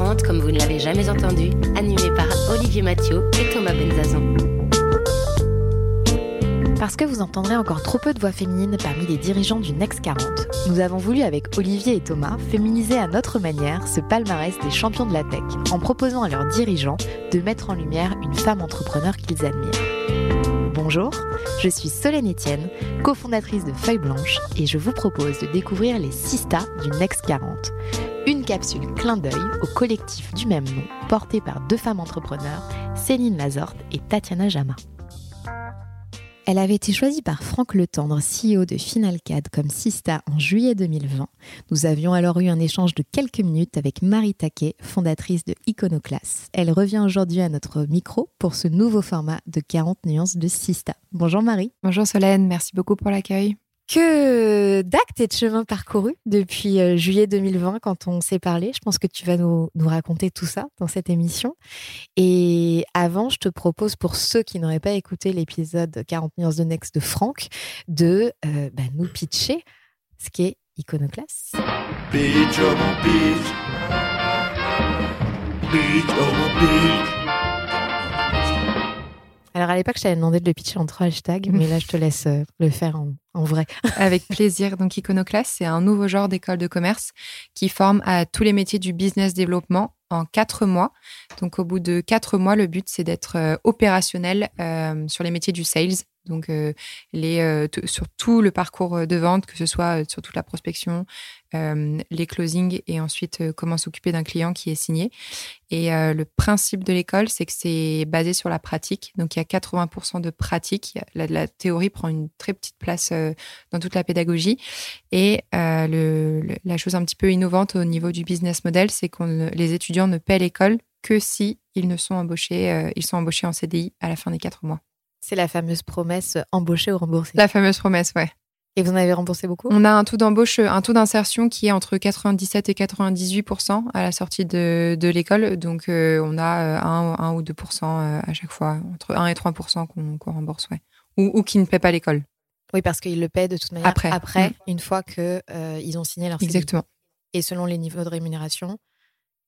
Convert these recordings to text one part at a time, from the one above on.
Next 40 comme vous ne l'avez jamais entendu, animé par Olivier Mathieu et Thomas Benzazon. Parce que vous entendrez encore trop peu de voix féminines parmi les dirigeants du Next 40, nous avons voulu avec Olivier et Thomas féminiser à notre manière ce palmarès des champions de la tech en proposant à leurs dirigeants de mettre en lumière une femme entrepreneur qu'ils admirent. Bonjour, je suis Solène Etienne, cofondatrice de Feuille Blanche et je vous propose de découvrir les 6 stars du Next 40 une capsule clin d'œil au collectif du même nom, porté par deux femmes entrepreneurs, Céline Lazorte et Tatiana Jama. Elle avait été choisie par Franck Le Tendre, CEO de Finalcad, comme Sista en juillet 2020. Nous avions alors eu un échange de quelques minutes avec Marie Taquet, fondatrice de Iconoclass. Elle revient aujourd'hui à notre micro pour ce nouveau format de 40 nuances de Sista. Bonjour Marie. Bonjour Solène, merci beaucoup pour l'accueil que d'actes et de chemins parcourus depuis euh, juillet 2020 quand on s'est parlé. Je pense que tu vas nous, raconter tout ça dans cette émission. Et avant, je te propose pour ceux qui n'auraient pas écouté l'épisode 40 nuances de Next de Franck de euh, bah, nous pitcher ce qui est. Alors à l'époque, je t'avais demandé de le pitcher en trois hashtags, mais là, je te laisse euh, le faire en, vrai. Avec plaisir. Donc Iconoclast, c'est un nouveau genre d'école de commerce qui forme à tous les métiers du business développement en quatre mois. Donc au bout de quatre mois, le but, c'est d'être euh, opérationnel euh, sur les métiers du sales, donc, les, sur tout le parcours de vente, que ce soit sur toute la prospection, les closings et ensuite comment s'occuper d'un client qui est signé. Et le principe de l'école, c'est que c'est basé sur la pratique. Donc, il y a 80% de pratique. La, la, théorie prend une très petite place dans toute la pédagogie. Et le, la chose un petit peu innovante au niveau du business model, c'est que les étudiants ne paient l'école que si ils ne sont embauchés, ils sont embauchés en CDI à la fin des quatre mois. C'est la fameuse promesse euh, embaucher ou rembourser. La fameuse promesse, ouais. Et vous en avez remboursé beaucoup? On a un taux d'embauche, un taux d'insertion qui est entre 97 et 98% à la sortie de, de l'école. Donc, euh, on a 1, euh, 1, ou 2% à chaque fois, entre 1 et 3% qu'on rembourse, ouais. Ou, ou qui ne paient pas l'école. Oui, parce qu'ils le paient de toute manière après, après mm. une fois qu'ils ils ont signé leur CDI. Exactement. Et selon les niveaux de rémunération,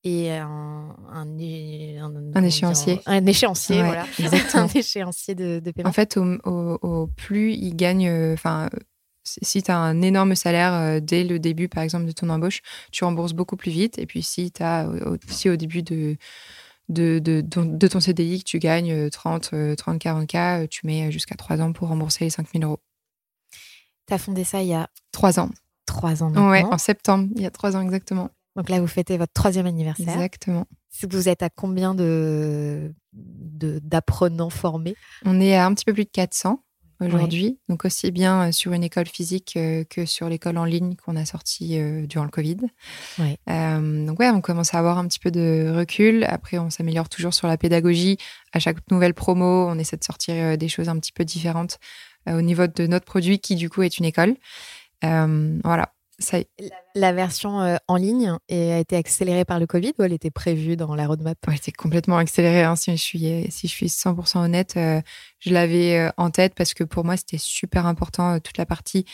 et un, un, échéancier. un échéancier, voilà. un échéancier de, de, paiement. En fait, au, au, plus il gagne, euh, enfin, si tu as un énorme salaire euh, dès le début, par exemple, de ton embauche, tu rembourses beaucoup plus vite. Et puis, si as aussi au début de, de, de, de, ton CDI que tu gagnes 30, 30 40 K, tu mets jusqu'à 3 ans pour rembourser les 5000 euros. Tu as fondé ça il y a 3 ans. 3 ans maintenant. Ouais, en septembre, il y a 3 ans exactement. Donc là, vous fêtez votre troisième anniversaire. Exactement. Vous êtes à combien de d'apprenants formés? On est à un petit peu plus de 400 aujourd'hui, donc aussi bien euh, sur une école physique euh, que sur l'école en ligne qu'on a sortie euh, durant le Covid. donc ouais, on commence à avoir un petit peu de recul. Après, on s'améliore toujours sur la pédagogie. À chaque nouvelle promo, on essaie de sortir des choses un petit peu différentes au niveau de notre produit qui du coup est une école. voilà, la version euh, en ligne a été accélérée par le Covid ou elle était prévue dans la roadmap? Elle était complètement accélérée. Hein, si, je suis, si je suis 100% honnête, euh, je l'avais euh, en tête parce que pour moi, c'était super important toute la partie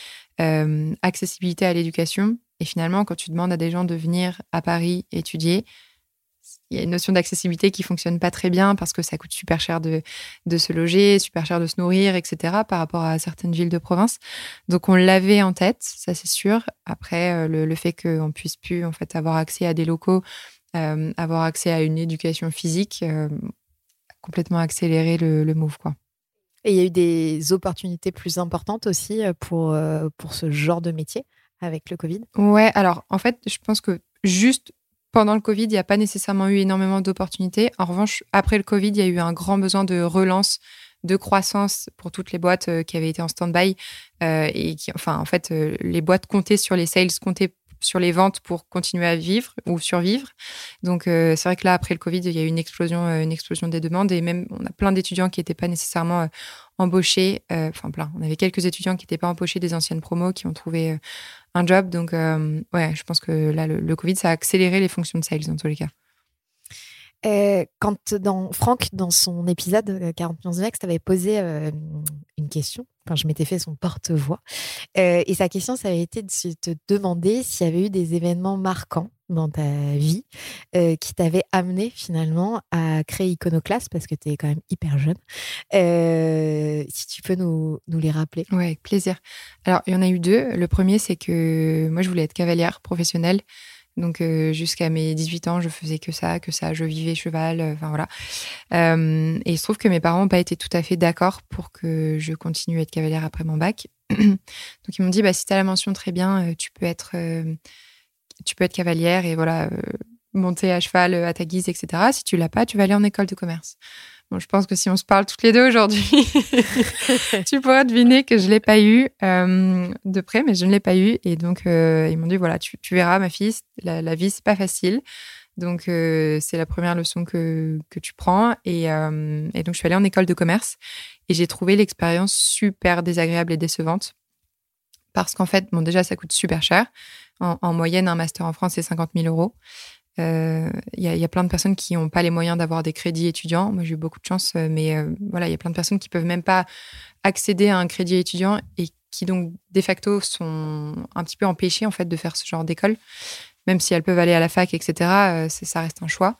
accessibilité à l'éducation. Et finalement, quand tu demandes à des gens de venir à Paris étudier, il y a une notion d'accessibilité qui fonctionne pas très bien parce que ça coûte super cher de, de se loger, super cher de se nourrir, etc. par rapport à certaines villes de province. Donc on l'avait en tête, ça c'est sûr. Après, euh, le, fait qu'on puisse plus en fait avoir accès à des locaux, euh, avoir accès à une éducation physique, euh, complètement accéléré le, le move quoi. Et il y a eu des opportunités plus importantes aussi pour, pour ce genre de métier avec le Covid? Ouais, alors en fait, je pense que juste pendant le Covid, il n'y a pas nécessairement eu énormément d'opportunités. En revanche, après le Covid, il y a eu un grand besoin de relance, de croissance pour toutes les boîtes euh, qui avaient été en stand-by. Euh, et qui, enfin, en fait, euh, les boîtes comptaient sur les sales, comptaient sur les ventes pour continuer à vivre ou survivre. Donc, c'est vrai que là, après le Covid, il y a eu une explosion, une explosion des demandes et même on a plein d'étudiants qui n'étaient pas nécessairement embauchés. Enfin, plein. On avait quelques étudiants qui n'étaient pas embauchés des anciennes promos qui ont trouvé un job. Donc, ouais, je pense que là, le, le, Covid, ça a accéléré les fonctions de sales dans tous les cas. Euh, quand dans Franck, dans son épisode 40 millions de Next, avait posé euh, une question, quand je m'étais fait son porte-voix, euh, et sa question, ça avait été de te demander s'il y avait eu des événements marquants dans ta vie qui t'avaient amené finalement à créer Iconoclast, parce que tu es quand même hyper jeune. si tu peux nous, nous les rappeler. Oui, avec plaisir. Alors, il y en a eu deux. Le premier, c'est que moi, je voulais être cavalière professionnelle. Donc euh, jusqu'à mes 18 ans, je faisais que ça, que ça, je vivais cheval, euh, enfin voilà. Euh, et il se trouve que mes parents n'ont pas été tout à fait d'accord pour que je continue à être cavalière après mon bac. Donc ils m'ont dit, bah, si tu as la mention très bien, tu peux être, tu peux être cavalière et voilà, monter à cheval à ta guise, etc. Si tu l'as pas, tu vas aller en école de commerce. Bon, je pense que si on se parle toutes les deux aujourd'hui, tu pourras deviner que je ne l'ai pas eu euh, de près, mais je ne l'ai pas eu. Et donc, euh, ils m'ont dit voilà, tu, verras, ma fille, la, la vie, c'est pas facile. Donc, euh, c'est la première leçon que, que tu prends. Et, et, donc, je suis allée en école de commerce et j'ai trouvé l'expérience super désagréable et décevante. Parce qu'en fait, bon, déjà, ça coûte super cher. En, en moyenne, un master en France, c'est 50 000 euros. Il euh, y, y, a plein de personnes qui n'ont pas les moyens d'avoir des crédits étudiants. Moi, j'ai eu beaucoup de chance, euh, mais euh, voilà, il y a plein de personnes qui peuvent même pas accéder à un crédit étudiant et qui donc de facto sont un petit peu empêchées en fait de faire ce genre d'école, même si elles peuvent aller à la fac, etc. ça reste un choix.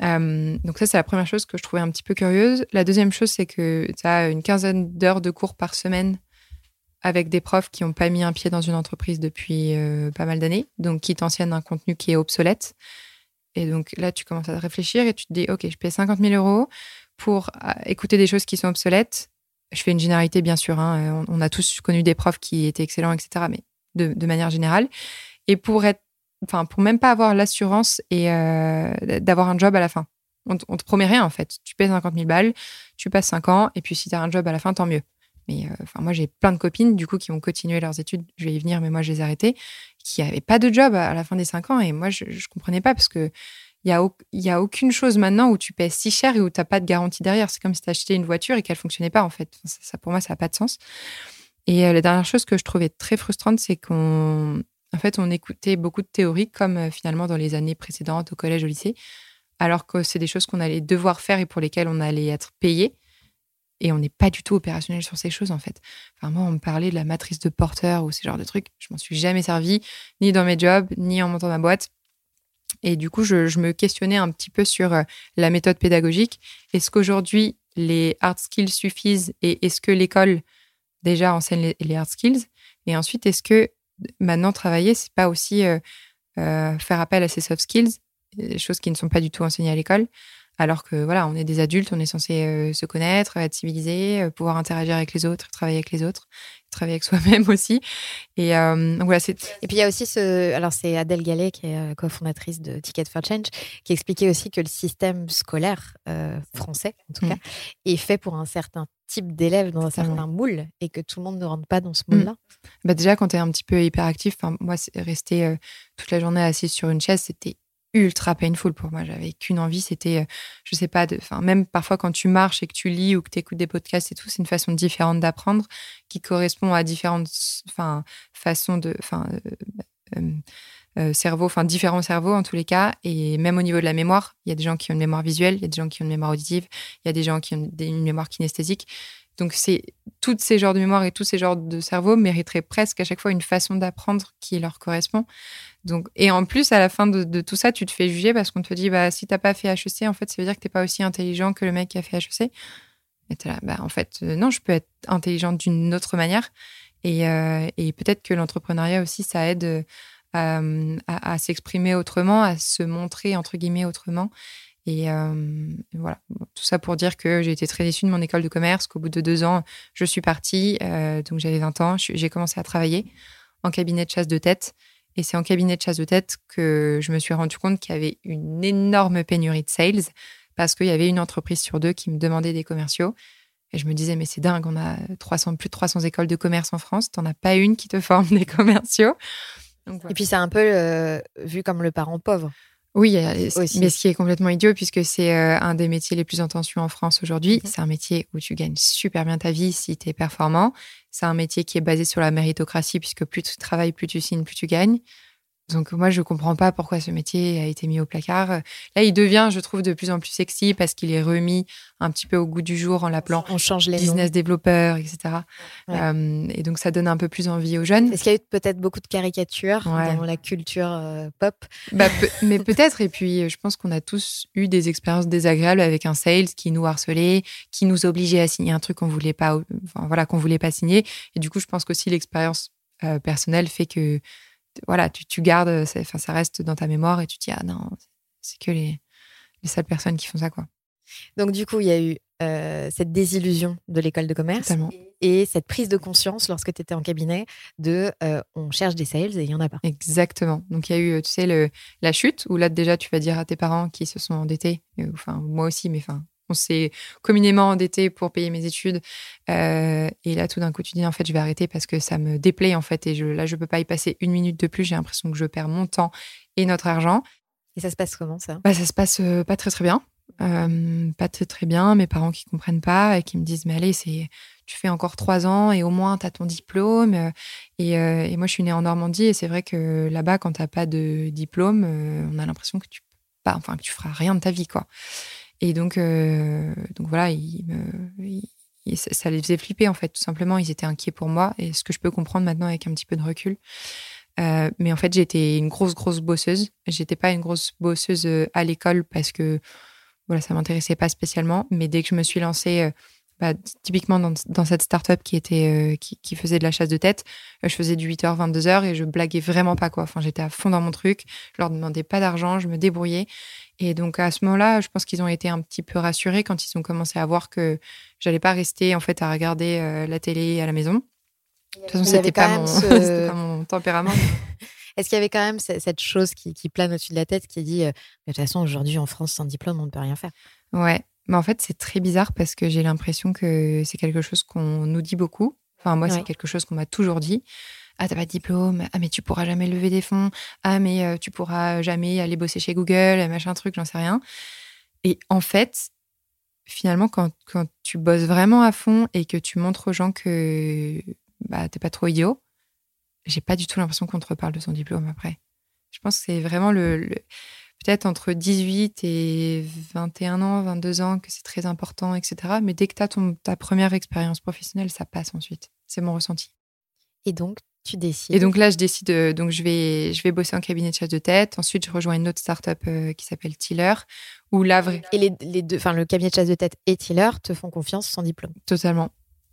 donc ça, c'est la première chose que je trouvais un petit peu curieuse. La deuxième chose, c'est que tu as une quinzaine d'heures de cours par semaine avec des profs qui n'ont pas mis un pied dans une entreprise depuis euh, pas mal d'années, donc qui t'enseignent un contenu qui est obsolète. Et donc là, tu commences à réfléchir et tu te dis, OK, je paye 50 000 euros pour euh, écouter des choses qui sont obsolètes. Je fais une généralité, bien sûr. Hein, on, a tous connu des profs qui étaient excellents, etc., mais de, manière générale. Et pour être, enfin, pour même pas avoir l'assurance et euh, d'avoir un job à la fin. On, on te promet rien, en fait. Tu payes 50 000 balles, tu passes 5 ans, et puis si tu as un job à la fin, tant mieux. Mais euh, moi, j'ai plein de copines, du coup, qui ont continué leurs études. Je vais y venir, mais moi, je les ai arrêtées, qui n'avaient pas de job à la fin des cinq ans. Et moi, je ne comprenais pas parce que il n'y a, aucune chose maintenant où tu paies si cher et où tu n'as pas de garantie derrière. C'est comme si tu achetais une voiture et qu'elle fonctionnait pas, en fait. Ça, pour moi, ça n'a pas de sens. Et euh, la dernière chose que je trouvais très frustrante, c'est qu'on fait, on écoutait beaucoup de théories, comme euh, finalement dans les années précédentes, au collège, au lycée, alors que c'est des choses qu'on allait devoir faire et pour lesquelles on allait être payé et on n'est pas du tout opérationnel sur ces choses en fait. Enfin moi on me parlait de la matrice de porteur ou ce genre de trucs, je m'en suis jamais servi ni dans mes jobs ni en montant ma boîte. Et du coup je, me questionnais un petit peu sur euh, la méthode pédagogique. Est-ce qu'aujourd'hui les hard skills suffisent et est-ce que l'école déjà enseigne les, hard skills? Et ensuite est-ce que maintenant travailler c'est pas aussi euh, euh, faire appel à ces soft skills, choses qui ne sont pas du tout enseignées à l'école? Alors que voilà, on est des adultes, on est censé euh, se connaître, être civilisé, euh, pouvoir interagir avec les autres, travailler avec les autres, travailler avec soi-même aussi. Et euh, voilà, c'est. Et puis il y a aussi ce, alors c'est Adèle Gallet qui est cofondatrice de Ticket for Change, qui expliquait aussi que le système scolaire français, en tout mm. cas, est fait pour un certain type d'élèves dans un certain moule et que tout le monde ne rentre pas dans ce moule-là. Mm. Bah déjà, quand tu es un petit peu hyperactif, moi, rester toute la journée assise sur une chaise, c'était ultra painful pour moi. J'avais qu'une envie, c'était, euh, je sais pas, enfin même parfois quand tu marches et que tu lis ou que tu écoutes des podcasts et tout, c'est une façon différente d'apprendre qui correspond à différentes, enfin façons de, enfin euh, euh, cerveaux, enfin différents cerveaux en tous les cas. Et même au niveau de la mémoire, il y a des gens qui ont une mémoire visuelle, il y a des gens qui ont une mémoire auditive, il y a des gens qui ont une mémoire kinesthésique. Donc, c'est tous ces genres de mémoire et tous ces genres de cerveau mériteraient presque à chaque fois une façon d'apprendre qui leur correspond. Donc, et en plus, à la fin de, tout ça, tu te fais juger parce qu'on te dit, bah, si t'as pas fait HEC, en fait, ça veut dire que t'es pas aussi intelligent que le mec qui a fait HEC. Et es là, bah, en fait, euh, non, je peux être intelligente d'une autre manière. Et, euh, peut-être que l'entrepreneuriat aussi, ça aide euh, à, à s'exprimer autrement, à se montrer, entre guillemets, autrement. Et voilà, tout ça pour dire que j'ai été très déçue de mon école de commerce, qu'au bout de deux ans, je suis partie, donc j'avais 20 ans, j'ai commencé à travailler en cabinet de chasse de tête. Et c'est en cabinet de chasse de tête que je me suis rendu compte qu'il y avait une énorme pénurie de sales parce qu'il y avait une entreprise sur deux qui me demandait des commerciaux. Et je me disais, mais c'est dingue, on a 300, plus de 300 écoles de commerce en France, tu n'en as pas une qui te forme des commerciaux. Donc, voilà. Et puis c'est un peu euh, vu comme le parent pauvre. Oui, Aussi. mais ce qui est complètement idiot puisque c'est euh, un des métiers les plus en tension en France aujourd'hui. Mhm. C'est un métier où tu gagnes super bien ta vie si tu es performant. C'est un métier qui est basé sur la méritocratie puisque plus tu travailles, plus tu signes, plus tu gagnes. Donc moi, je comprends pas pourquoi ce métier a été mis au placard. Là, il devient, je trouve, de plus en plus sexy parce qu'il est remis un petit peu au goût du jour en l'appelant On change les noms. business développeur, etc. Ouais. Euh, et donc, ça donne un peu plus envie aux jeunes. Est-ce qu'il y a eu peut-être beaucoup de caricatures Ouais. dans la culture euh, pop? Bah, mais peut-être. Et puis, je pense qu'on a tous eu des expériences désagréables avec un sales qui nous harcelait, qui nous obligeait à signer un truc qu'on voulait pas, enfin, voilà, qu'on voulait pas signer. Et du coup, je pense qu'aussi l'expérience euh, personnelle fait que, voilà, tu, tu gardes, ça- enfin, ça reste dans ta mémoire et tu te dis ah non, c'est que les, les sales personnes qui font ça quoi. Donc du coup, il y a eu euh, cette désillusion de l'école de commerce Totalement. et cette prise de conscience lorsque tu étais en cabinet de euh, on cherche des sales et il y en a pas. Exactement. Donc il y a eu, tu sais, le, la chute où là déjà tu vas dire à tes parents qui se sont endettés, euh, enfin moi aussi, mais enfin on s'est communément endettés pour payer mes études. Euh, et là tout d'un coup tu dis en fait je vais arrêter parce que ça me déplaît en fait et je, là je peux pas y passer une minute de plus. J'ai l'impression que je perds mon temps et notre argent. Et ça se passe comment ça? Bah, ça se passe euh, pas très très bien. Euh, pas très très bien. Mes parents qui comprennent pas et qui me disent mais allez c'est tu fais encore trois ans et au moins tu as ton diplôme. Et, euh, et moi je suis née en Normandie et c'est vrai que là-bas quand t'as pas de diplôme, euh, on a l'impression que tu pas enfin que tu feras rien de ta vie quoi. Et donc euh, voilà ça- les faisait flipper en fait tout simplement. Ils étaient inquiets pour moi et ce que je peux comprendre maintenant avec un petit peu de recul. Euh, mais en fait, j'étais une grosse, grosse bosseuse. J'étais pas une grosse bosseuse euh, à l'école parce que voilà, ça m'intéressait pas spécialement. Mais dès que je me suis lancée, bah, typiquement dans, dans cette start-up qui, était, euh, qui, qui faisait de la chasse de tête, euh, je faisais du 8h, 22h et je blaguais vraiment pas. quoi. Enfin, j'étais à fond dans mon truc. Je leur demandais pas d'argent, je me débrouillais. Et donc à ce moment-là, je pense qu'ils ont été un petit peu rassurés quand ils ont commencé à voir que j'allais pas rester en fait à regarder euh, la télé à la maison. De toute façon, c'était pas, mon... ce- c'était pas mon tempérament. Est-ce qu'il y avait quand même ce- cette chose qui, qui plane au-dessus de la tête qui dit euh, de toute façon aujourd'hui en France sans diplôme on ne peut rien faire? Ouais, mais en fait, c'est très bizarre parce que j'ai l'impression que c'est quelque chose qu'on nous dit beaucoup. Enfin, moi, Ouais. c'est quelque chose qu'on m'a toujours dit. Ah, t'as pas de diplôme. Ah, mais tu pourras jamais lever des fonds. Ah, mais euh, tu pourras jamais aller bosser chez Google, machin truc, j'en sais rien. Et en fait, finalement, quand, quand tu bosses vraiment à fond et que tu montres aux gens que bah, t'es pas trop idiot, j'ai pas du tout l'impression qu'on te reparle de son diplôme après. Je pense que c'est vraiment le, le- peut-être entre 18 et 21 ans, 22 ans que c'est très important, etc. Mais dès que tu as ton, ta première expérience professionnelle, ça passe ensuite. C'est mon ressenti. Et donc tu décides. Et donc là, je décide, euh, donc je vais, je vais bosser en cabinet de chasse de tête. Ensuite, je rejoins une autre startup euh, qui s'appelle Tiller, où là, Et les, les deux, enfin le cabinet de chasse de tête et Tiller te font confiance sans diplôme? Totalement.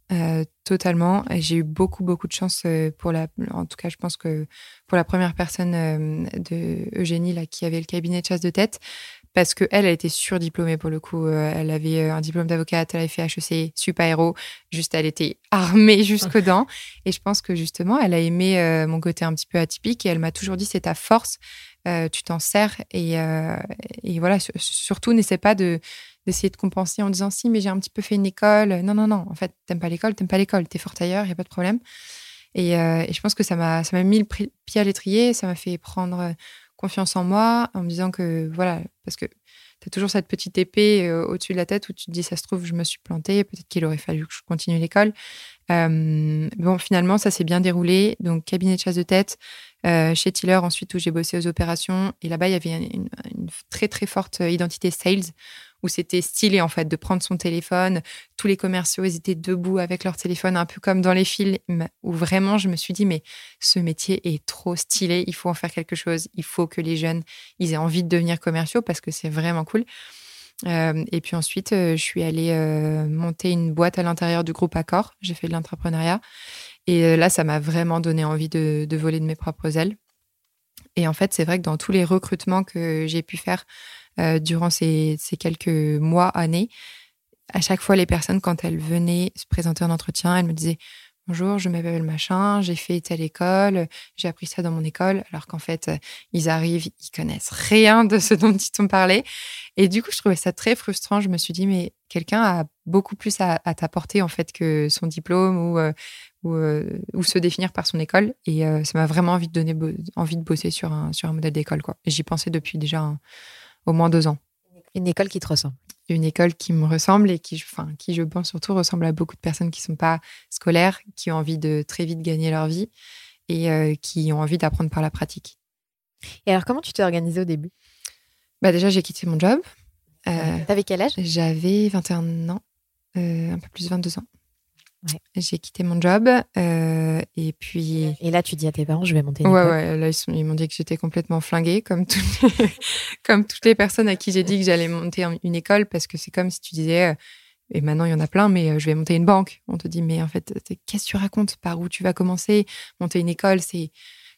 Euh, totalement. J'ai eu beaucoup, beaucoup de chance euh, pour la. En tout cas, je pense que pour la première personne euh, de Eugénie là, qui avait le cabinet de chasse de tête, parce que elle, elle était surdiplômée pour le coup. Elle avait un diplôme d'avocate, elle avait fait HEC, super héros. Juste, elle était armée jusqu'aux dents. Et je pense que justement, elle a aimé mon côté un petit peu atypique et elle m'a toujours dit c'est ta force, tu t'en sers. Et, et voilà, sur- surtout, n'essaie pas de d'essayer de compenser en disant si mais j'ai un petit peu fait une école. Non non non. En fait t'aimes pas l'école t'aimes pas l'école. T'es forte ailleurs y a pas de problème. Et, euh, et je pense que ça m'a mis le pied à l'étrier. Ça m'a fait prendre euh, confiance en moi en me disant que voilà parce que t'as toujours cette petite épée euh, au-dessus de la tête où tu te dis ça se trouve je me suis plantée. Peut-être qu'il aurait fallu que je continue l'école. Bon finalement ça s'est bien déroulé. Donc cabinet de chasse de tête chez Tiller ensuite où j'ai bossé aux opérations. Et là-bas il y avait une très très forte identité sales où c'était stylé en fait de prendre son téléphone. Tous les commerciaux, ils étaient debout avec leur téléphone, un peu comme dans les films, où vraiment je me suis dit, mais ce métier est trop stylé, il faut en faire quelque chose, il faut que les jeunes, ils aient envie de devenir commerciaux parce que c'est vraiment cool. Euh, et puis ensuite, euh, je suis allée euh, monter une boîte à l'intérieur du groupe Accor. J'ai fait de l'entrepreneuriat. Et là, ça m'a vraiment donné envie de voler de mes propres ailes. Et en fait, c'est vrai que dans tous les recrutements que j'ai pu faire euh, durant ces, ces quelques mois, années, à chaque fois, les personnes, quand elles venaient se présenter en entretien, elles me disaient Bonjour, je m'appelle machin, j'ai fait telle école, j'ai appris ça dans mon école, alors qu'en fait, euh, ils arrivent, ils connaissent rien de ce dont ils t'ont parlé. Et du coup, je trouvais ça très frustrant. Je me suis dit, mais quelqu'un a beaucoup plus à, t'apporter en fait que son diplôme ou, euh, ou, se définir par son école. Et ça m'a vraiment envie de donner envie de bosser sur un, sur un modèle d'école. J'y pensais depuis déjà au moins deux ans. Une école qui te ressemble Une école qui me ressemble et qui, enfin, qui, je pense, surtout ressemble à beaucoup de personnes qui ne sont pas scolaires, qui ont envie de très vite gagner leur vie et qui ont envie d'apprendre par la pratique. Et alors, comment tu t'es organisée au début? Bah Déjà, j'ai quitté mon job. Euh, T'avais quel âge? J'avais 21 ans, euh, un peu plus de 22 ans. J'ai quitté mon job euh, et puis. Et là, tu dis à tes parents, je vais monter une ouais, école. Ouais, là, ils, m'ont dit que j'étais complètement flinguée, comme, comme toutes les personnes à qui j'ai dit que j'allais monter une école, parce que c'est comme si tu disais, et maintenant il y en a plein, mais je vais monter une banque. On te dit, mais en fait, qu'est-ce que tu racontes? Par où tu vas commencer? Monter une école, c'est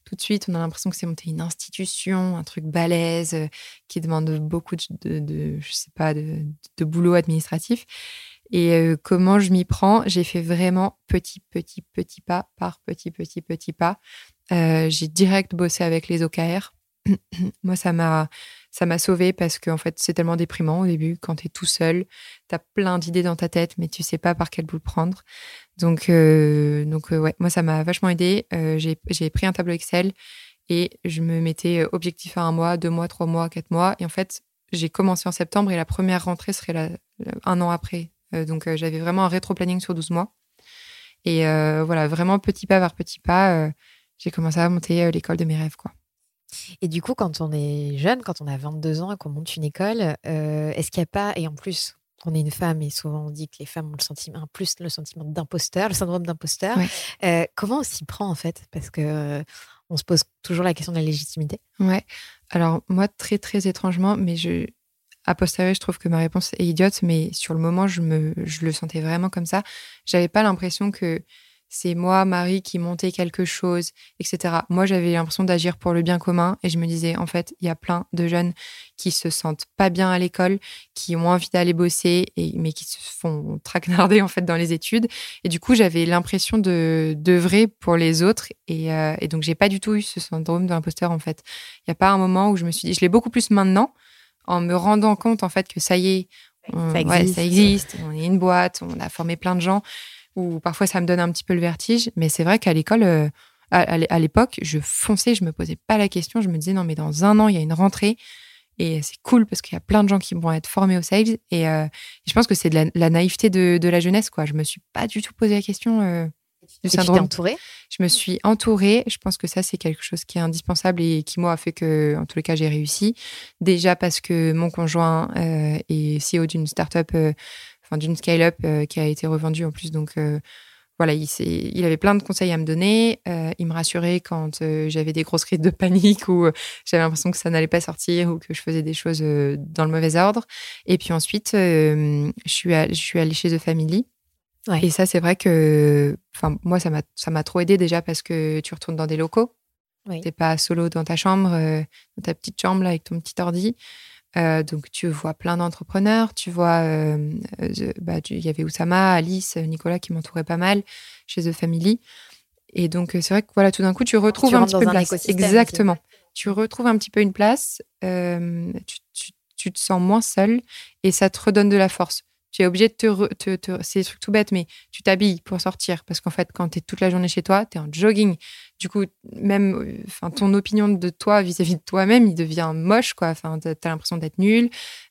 tout de suite, on a l'impression que c'est monter une institution, un truc balèze, euh, qui demande beaucoup de, de, je sais pas, de, de, boulot administratif. Et euh, comment je m'y prends J'ai fait vraiment petit, petit, petit pas par petit, petit, petit pas. Euh, j'ai direct bossé avec les OKR. Moi, ça m'a ça m'a sauvé parce que en fait, c'est tellement déprimant au début quand tu es tout seul, tu as plein d'idées dans ta tête mais tu sais pas par quel bout le prendre. Donc euh, donc ouais, moi ça m'a vachement aidé. Euh, j'ai pris un tableau Excel et je me mettais objectif à un mois, deux mois, trois mois, quatre mois et en fait, j'ai commencé en septembre et la première rentrée serait un an après. Euh, donc j'avais vraiment un rétro-planning sur 12 mois. Et voilà, vraiment petit pas par petit pas, j'ai commencé à monter l'école de mes rêves quoi. Et du coup, quand on est jeune, quand on a 22 ans et qu'on monte une école, euh, est-ce qu'il n'y a pas, et en plus, on est une femme et souvent on dit que les femmes ont le sentiment, plus le sentiment d'imposteur, le syndrome d'imposteur. Euh, comment on s'y prend en fait? Parce que euh, on se pose toujours la question de la légitimité. Ouais. Alors moi, très très étrangement, mais je, a posteriori, je trouve que ma réponse est idiote, mais sur le moment, je le sentais vraiment comme ça. J'avais pas l'impression que c'est moi, Marie, qui montais quelque chose, etc. Moi, j'avais l'impression d'agir pour le bien commun et je me disais, en fait, il y a plein de jeunes qui se sentent pas bien à l'école, qui ont envie d'aller bosser, mais qui se font traquenarder, en fait, dans les études. Et du coup, j'avais l'impression de d'œuvrer pour les autres et, euh, et donc, j'ai pas du tout eu ce syndrome de l'imposteur, en fait. Il n'y a pas un moment où je me suis dit, je l'ai beaucoup plus maintenant, en me rendant compte, en fait, que ça y est, ça existe, on est une boîte, on a formé plein de gens ou parfois ça me donne un petit peu le vertige. Mais c'est vrai qu'à l'école, euh, à, l'époque, je fonçais, je me posais pas la question. Je me disais, non, mais dans un an, il y a une rentrée. Et c'est cool parce qu'il y a plein de gens qui vont être formés au sales. Et, euh, je pense que c'est de la, naïveté de, la jeunesse. quoi. Je me suis pas du tout posé la question euh, du syndrome. Entourée? Je me suis entourée. Je pense que ça, c'est quelque chose qui est indispensable et qui, moi, a fait que, en tous les cas, j'ai réussi. Déjà parce que mon conjoint est CEO d'une start-up d'une scale-up euh, qui a été revendue en plus. Donc euh, voilà, il, il, avait plein de conseils à me donner. Euh, il me rassurait quand j'avais des grosses crises de panique ou j'avais l'impression que ça n'allait pas sortir ou que je faisais des choses dans le mauvais ordre. Et puis ensuite, je, suis je suis allée chez The Family. Et ça, c'est vrai que moi, ça m'a trop aidé déjà parce que tu retournes dans des locaux. Tu n'es pas solo dans ta chambre, dans ta petite chambre là, avec ton petit ordi. Euh, donc, tu vois plein d'entrepreneurs. Tu vois, euh, euh, bah, il y avait Oussama, Alice, Nicolas qui m'entouraient pas mal chez The Family. Et donc, c'est vrai que voilà, tout d'un coup, tu retrouves un petit peu une place. Exactement. Tu retrouves un petit peu une place. Tu, tu, te sens moins seul et ça te redonne de la force tu es obligé de te. te, c'est des trucs tout bêtes, mais tu t'habilles pour sortir. Parce qu'en fait, quand tu es toute la journée chez toi, tu es en jogging. Du coup, même euh, enfin, ton opinion de toi vis-à-vis de toi-même, il devient moche. quoi. Enfin, tu as, l'impression d'être nul.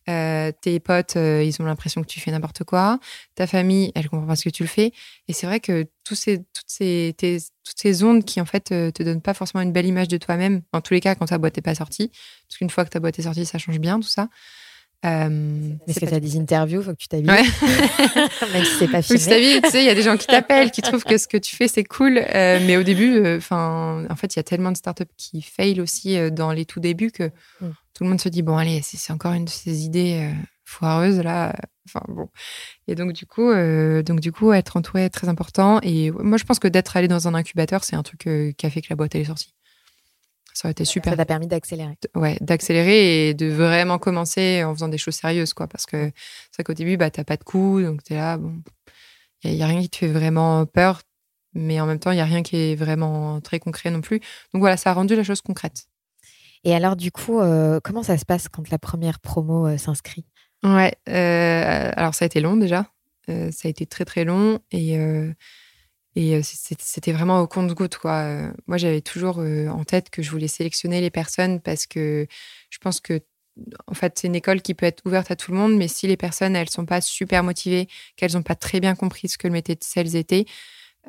Euh, tes potes, euh, ils ont l'impression que tu fais n'importe quoi. Ta famille, elle comprend pas ce que tu le fais. Et c'est vrai que tous ces, toutes, ces, toutes ces ondes qui, en fait, te donnent pas forcément une belle image de toi-même, en tous les cas, quand ta boîte n'est pas sortie. Parce qu'une fois que ta boîte est sortie, ça change bien, tout ça. Euh, Est-ce que tu as des interviews Faut que tu t'habilles. Ouais. Même si c'est pas filmé. tu tu sais, il y a des gens qui t'appellent, qui trouvent que ce que tu fais, c'est cool. Euh, mais au début, euh, en fait, il y a tellement de startups qui fail aussi euh, dans les tout débuts que mm. tout le monde se dit bon, allez, c'est encore une de ces idées foireuses là. Enfin, bon. Et donc, du coup, donc, du coup, être entouré est très important. Et moi, je pense que d'être allé dans un incubateur, c'est un truc qui a fait que la boîte, elle est sortie. Ça aurait été super. Ça t'a permis d'accélérer. Ouais, d'accélérer et de vraiment commencer en faisant des choses sérieuses, quoi. Parce que c'est vrai qu'au début, bah, t'as pas de coups, donc t'es là, bon. Il n'y a, rien qui te fait vraiment peur, mais en même temps, il n'y a rien qui est vraiment très concret non plus. Donc voilà, ça a rendu la chose concrète. Et alors, du coup, euh, comment ça se passe quand la première promo euh, s'inscrit? Ouais, euh, alors ça a été long déjà. ça a été très très long et et c'était vraiment au compte-goutte. Quoi. Moi, j'avais toujours en tête que je voulais sélectionner les personnes parce que je pense que en fait, c'est une école qui peut être ouverte à tout le monde, mais si les personnes, elles sont pas super motivées, qu'elles n'ont pas très bien compris ce que le métier de sales était,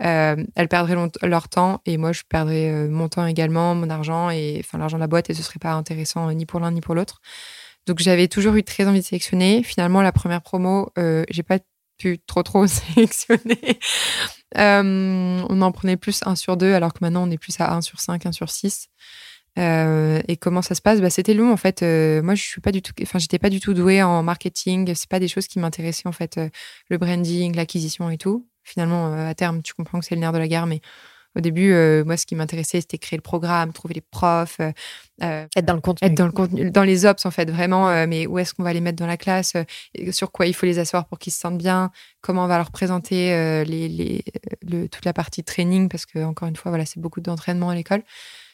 euh, elles perdraient leur temps et moi, je perdrais euh, mon temps également, mon argent et enfin l'argent de la boîte et ce serait pas intéressant euh, ni pour l'un ni pour l'autre. Donc, j'avais toujours eu très envie de sélectionner. Finalement, la première promo, euh, j'ai pas trop trop sélectionner. on en prenait plus 1 sur 2 alors que maintenant on est plus à 1 sur 5, 1 sur 6. Euh, et comment ça se passe? Bah, C'était long en fait. Euh, moi, je suis pas du tout, enfin, j'étais pas du tout douée en marketing. C'est pas des choses qui m'intéressaient en fait. Euh, le branding, l'acquisition et tout. Finalement, à terme, tu comprends que c'est le nerf de la guerre, mais au début, moi, ce qui m'intéressait, c'était créer le programme, trouver les profs, être dans le contenu, être dans le contenu, dans les ops en fait, vraiment. mais où est-ce qu'on va les mettre dans la classe Sur quoi il faut les asseoir pour qu'ils se sentent bien Comment on va leur présenter les, les, le, toute la partie training Parce que encore une fois, voilà, c'est beaucoup d'entraînement à l'école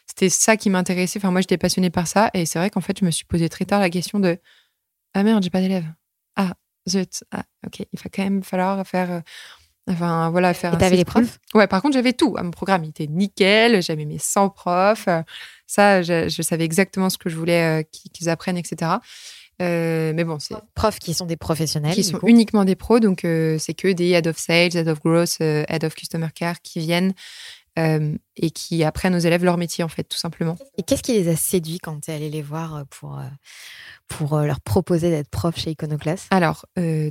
c'était ça qui m'intéressait. Enfin, moi, j'étais passionnée par ça. Et c'est vrai qu'en fait, je me suis posé très tard la question de Ah merde, j'ai pas d'élèves. Ah, zut. Ah, ok, il va quand même falloir faire. Euh, enfin, voilà, faire. Et t'avais les profs Ouais, par contre, j'avais tout. Mon programme il était nickel. J'avais mes 100 profs. Ça, je, savais exactement ce que je voulais euh, qu'ils apprennent, etc. Euh, mais bon, c'est. Profs qui sont des professionnels. Qui sont uniquement des pros. Donc, c'est que des head of sales, head of growth, head of customer care qui viennent euh, et qui apprennent aux élèves leur métier, en fait, tout simplement. Et qu'est-ce qui les a séduits quand tu es allé les voir euh, pour, euh, pour leur proposer d'être prof chez Iconoclast? Alors,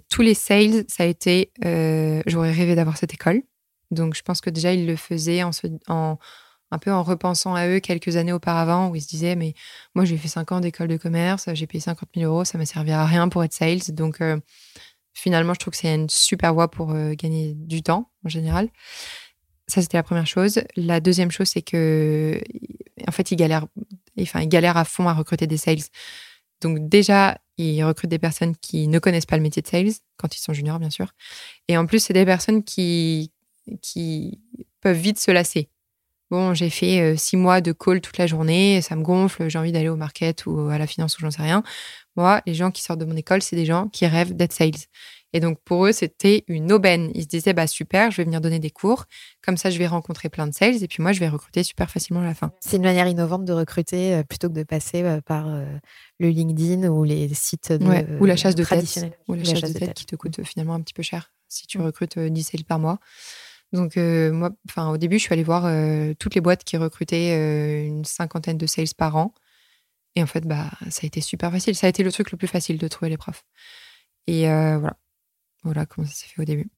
tous les sales, ça a été j'aurais rêvé d'avoir cette école. Donc, je pense que déjà, ils le faisaient en, en, un peu en repensant à eux quelques années auparavant, où ils se disaient Mais moi, j'ai fait 5 ans d'école de commerce, j'ai payé 50 000 euros, ça m'a servi à rien pour être sales. Donc, finalement, je trouve que c'est une super voie pour gagner du temps, en général. Ça, c'était la première chose. La deuxième chose, c'est que, en fait, ils galèrent, enfin, ils galèrent à fond à recruter des sales. Donc, déjà, ils recrutent des personnes qui ne connaissent pas le métier de sales, quand ils sont juniors, bien sûr. Et en plus, c'est des personnes qui, qui peuvent vite se lasser. Bon, j'ai fait euh, six mois de call toute la journée, ça me gonfle, j'ai envie d'aller au market ou à la finance ou j'en sais rien. Moi, les gens qui sortent de mon école, c'est des gens qui rêvent d'être sales. Et donc, pour eux, c'était une aubaine. Ils se disaient, bah, super, je vais venir donner des cours. Comme ça, je vais rencontrer plein de sales. Et puis, moi, je vais recruter super facilement à la fin. C'est une manière innovante de recruter euh, plutôt que de passer euh, par euh, le LinkedIn ou les sites de, ou la chasse de tête. Ou la, chasse, de, tête, qui te coûte finalement un petit peu cher si tu mm. recrutes 10 sales par mois. Donc, moi, enfin, au début, je suis allée voir toutes les boîtes qui recrutaient une cinquantaine de sales par an. Et en fait, bah, ça a été super facile. Ça a été le truc le plus facile de trouver les profs. Et voilà. Voilà comment ça s'est fait au début.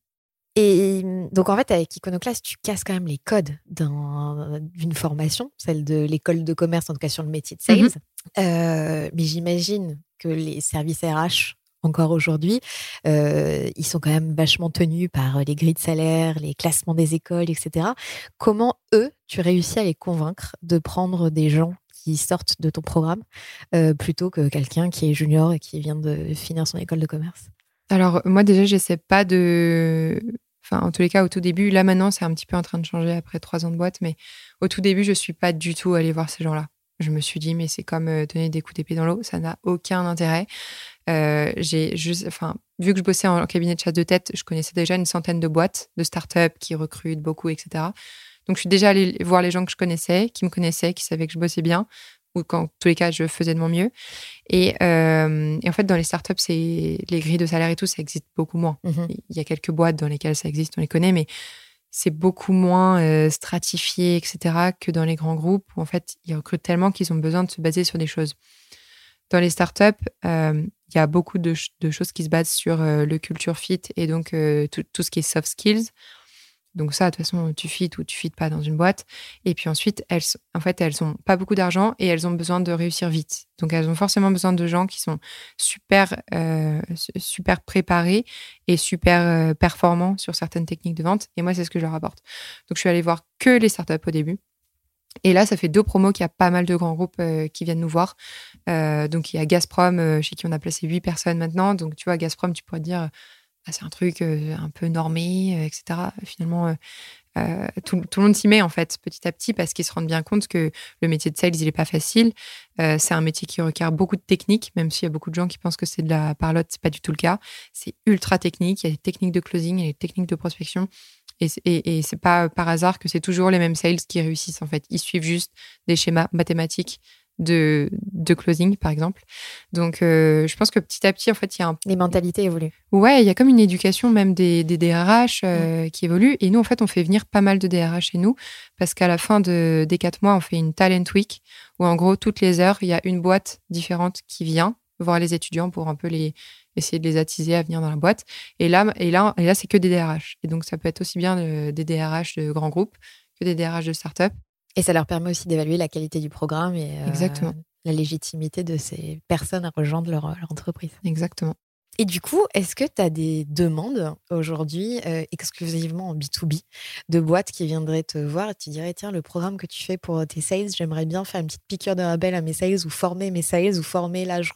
Et donc, en fait, avec Iconoclast, tu casses quand même les codes d'une formation, celle de l'école de commerce, en tout cas sur le métier de sales. Mhm. Euh, mais j'imagine que les services RH, encore aujourd'hui, euh, ils sont quand même vachement tenus par les grilles de salaire, les classements des écoles, etc. Comment, eux, tu réussis à les convaincre de prendre des gens qui sortent de ton programme euh, plutôt que quelqu'un qui est junior et qui vient de finir son école de commerce? Alors, moi, déjà, j'essaie pas de. Enfin, en tous les cas, au tout début, là maintenant, c'est un petit peu en train de changer après trois ans de boîte, mais au tout début, je suis pas du tout allée voir ces gens-là. Je me suis dit, mais c'est comme euh, donner des coups d'épée dans l'eau, ça n'a aucun intérêt. Euh, j'ai juste, enfin, vu que je bossais en cabinet de chasse de tête, je connaissais déjà une centaine de boîtes, de startups qui recrutent beaucoup, etc. Donc, je suis déjà allée voir les gens que je connaissais, qui me connaissaient, qui savaient que je bossais bien ou qu'en tous les cas, je faisais de mon mieux. Euh, et, en fait, dans les startups, c'est les grilles de salaire et tout, ça existe beaucoup moins. Mhm. Il y a quelques boîtes dans lesquelles ça existe, on les connaît, mais c'est beaucoup moins euh, stratifié, etc., que dans les grands groupes où en fait, ils recrutent tellement qu'ils ont besoin de se baser sur des choses. Dans les startups, euh, il y a beaucoup de, choses qui se basent sur le culture fit et donc tout, tout, ce qui est soft skills. Donc ça, de toute façon, tu fites ou tu fites pas dans une boîte. Et puis ensuite, elles, en fait, elles ont pas beaucoup d'argent et elles ont besoin de réussir vite. Donc elles ont forcément besoin de gens qui sont super, euh, préparés et super euh, performants sur certaines techniques de vente. Et moi, c'est ce que je leur apporte. Donc je suis allée voir que les startups au début. Et là, ça fait deux promos qu'il y a pas mal de grands groupes euh, qui viennent nous voir. donc, il y a Gazprom, chez qui on a placé huit personnes maintenant. Donc, tu vois, Gazprom, tu pourrais dire, c'est un truc un peu normé, etc. Finalement, tout, le monde s'y met en fait petit à petit parce qu'ils se rendent bien compte que le métier de sales il est pas facile. c'est un métier qui requiert beaucoup de techniques, même s'il y a beaucoup de gens qui pensent que c'est de la parlotte, c'est pas du tout le cas. C'est ultra technique. Il y a des techniques de closing, il y a des techniques de prospection. Et, et, et c'est pas par hasard que c'est toujours les mêmes sales qui réussissent en fait. Ils suivent juste des schémas mathématiques de, de closing, par exemple. Donc, euh, je pense que petit à petit, en fait, il y a un Les mentalités évoluent. Ouais, il y a comme une éducation même des, des DRH euh, qui évolue. Et nous, en fait, on fait venir pas mal de DRH chez nous parce qu'à la fin de, des quatre mois, on fait une talent week où, en gros, toutes les heures, il y a une boîte différente qui vient voir les étudiants pour un peu les essayer de les attiser à venir dans la boîte. Et là, et là, et là c'est que des DRH. Et donc, ça peut être aussi bien euh, des DRH de grands groupes que des DRH de start-up. Et ça leur permet aussi d'évaluer la qualité du programme et euh, Exactement. la légitimité de ces personnes à rejoindre leur, leur entreprise. Exactement. Et du coup, est-ce que tu as des demandes aujourd'hui euh, exclusivement en B2B de boîtes qui viendraient te voir et tu dirais tiens, le programme que tu fais pour tes sales, j'aimerais bien faire une petite piqûre de rappel à mes sales ou former mes sales ou former là, je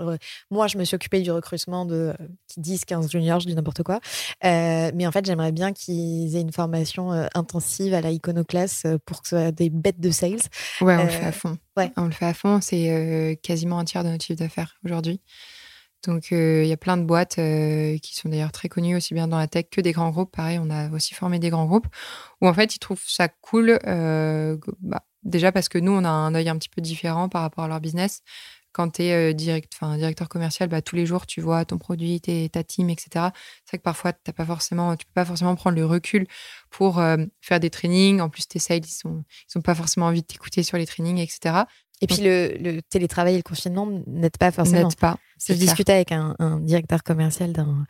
moi je me suis occupée du recrutement de euh, 10, 15 juniors, je dis n'importe quoi. Euh, mais en fait, j'aimerais bien qu'ils aient une formation euh, intensive à la iconoclasse euh, pour que ce soit des bêtes de sales. Ouais, on le Euh, fait à fond. ouais. On le fait à fond. C'est euh, quasiment un tiers de notre chiffre d'affaires aujourd'hui. Donc, euh, il y a plein de boîtes euh, qui sont d'ailleurs très connues, aussi bien dans la tech que des grands groupes. Pareil, on a aussi formé des grands groupes où en fait, ils trouvent ça cool. euh, bah, déjà parce que nous, on a un œil un petit peu différent par rapport à leur business. Quand tu es directeur commercial, bah, tous les jours, tu vois ton produit, ta team, etc. C'est vrai que parfois, t'as pas forcément, tu peux pas forcément prendre le recul pour faire des trainings. En plus, tes sales, ils sont, ils ont pas forcément envie de t'écouter sur les trainings, etc. Et puis le, le télétravail et le confinement n'aident pas forcément. N'aide pas. Je discutais avec un, un directeur commercial d'un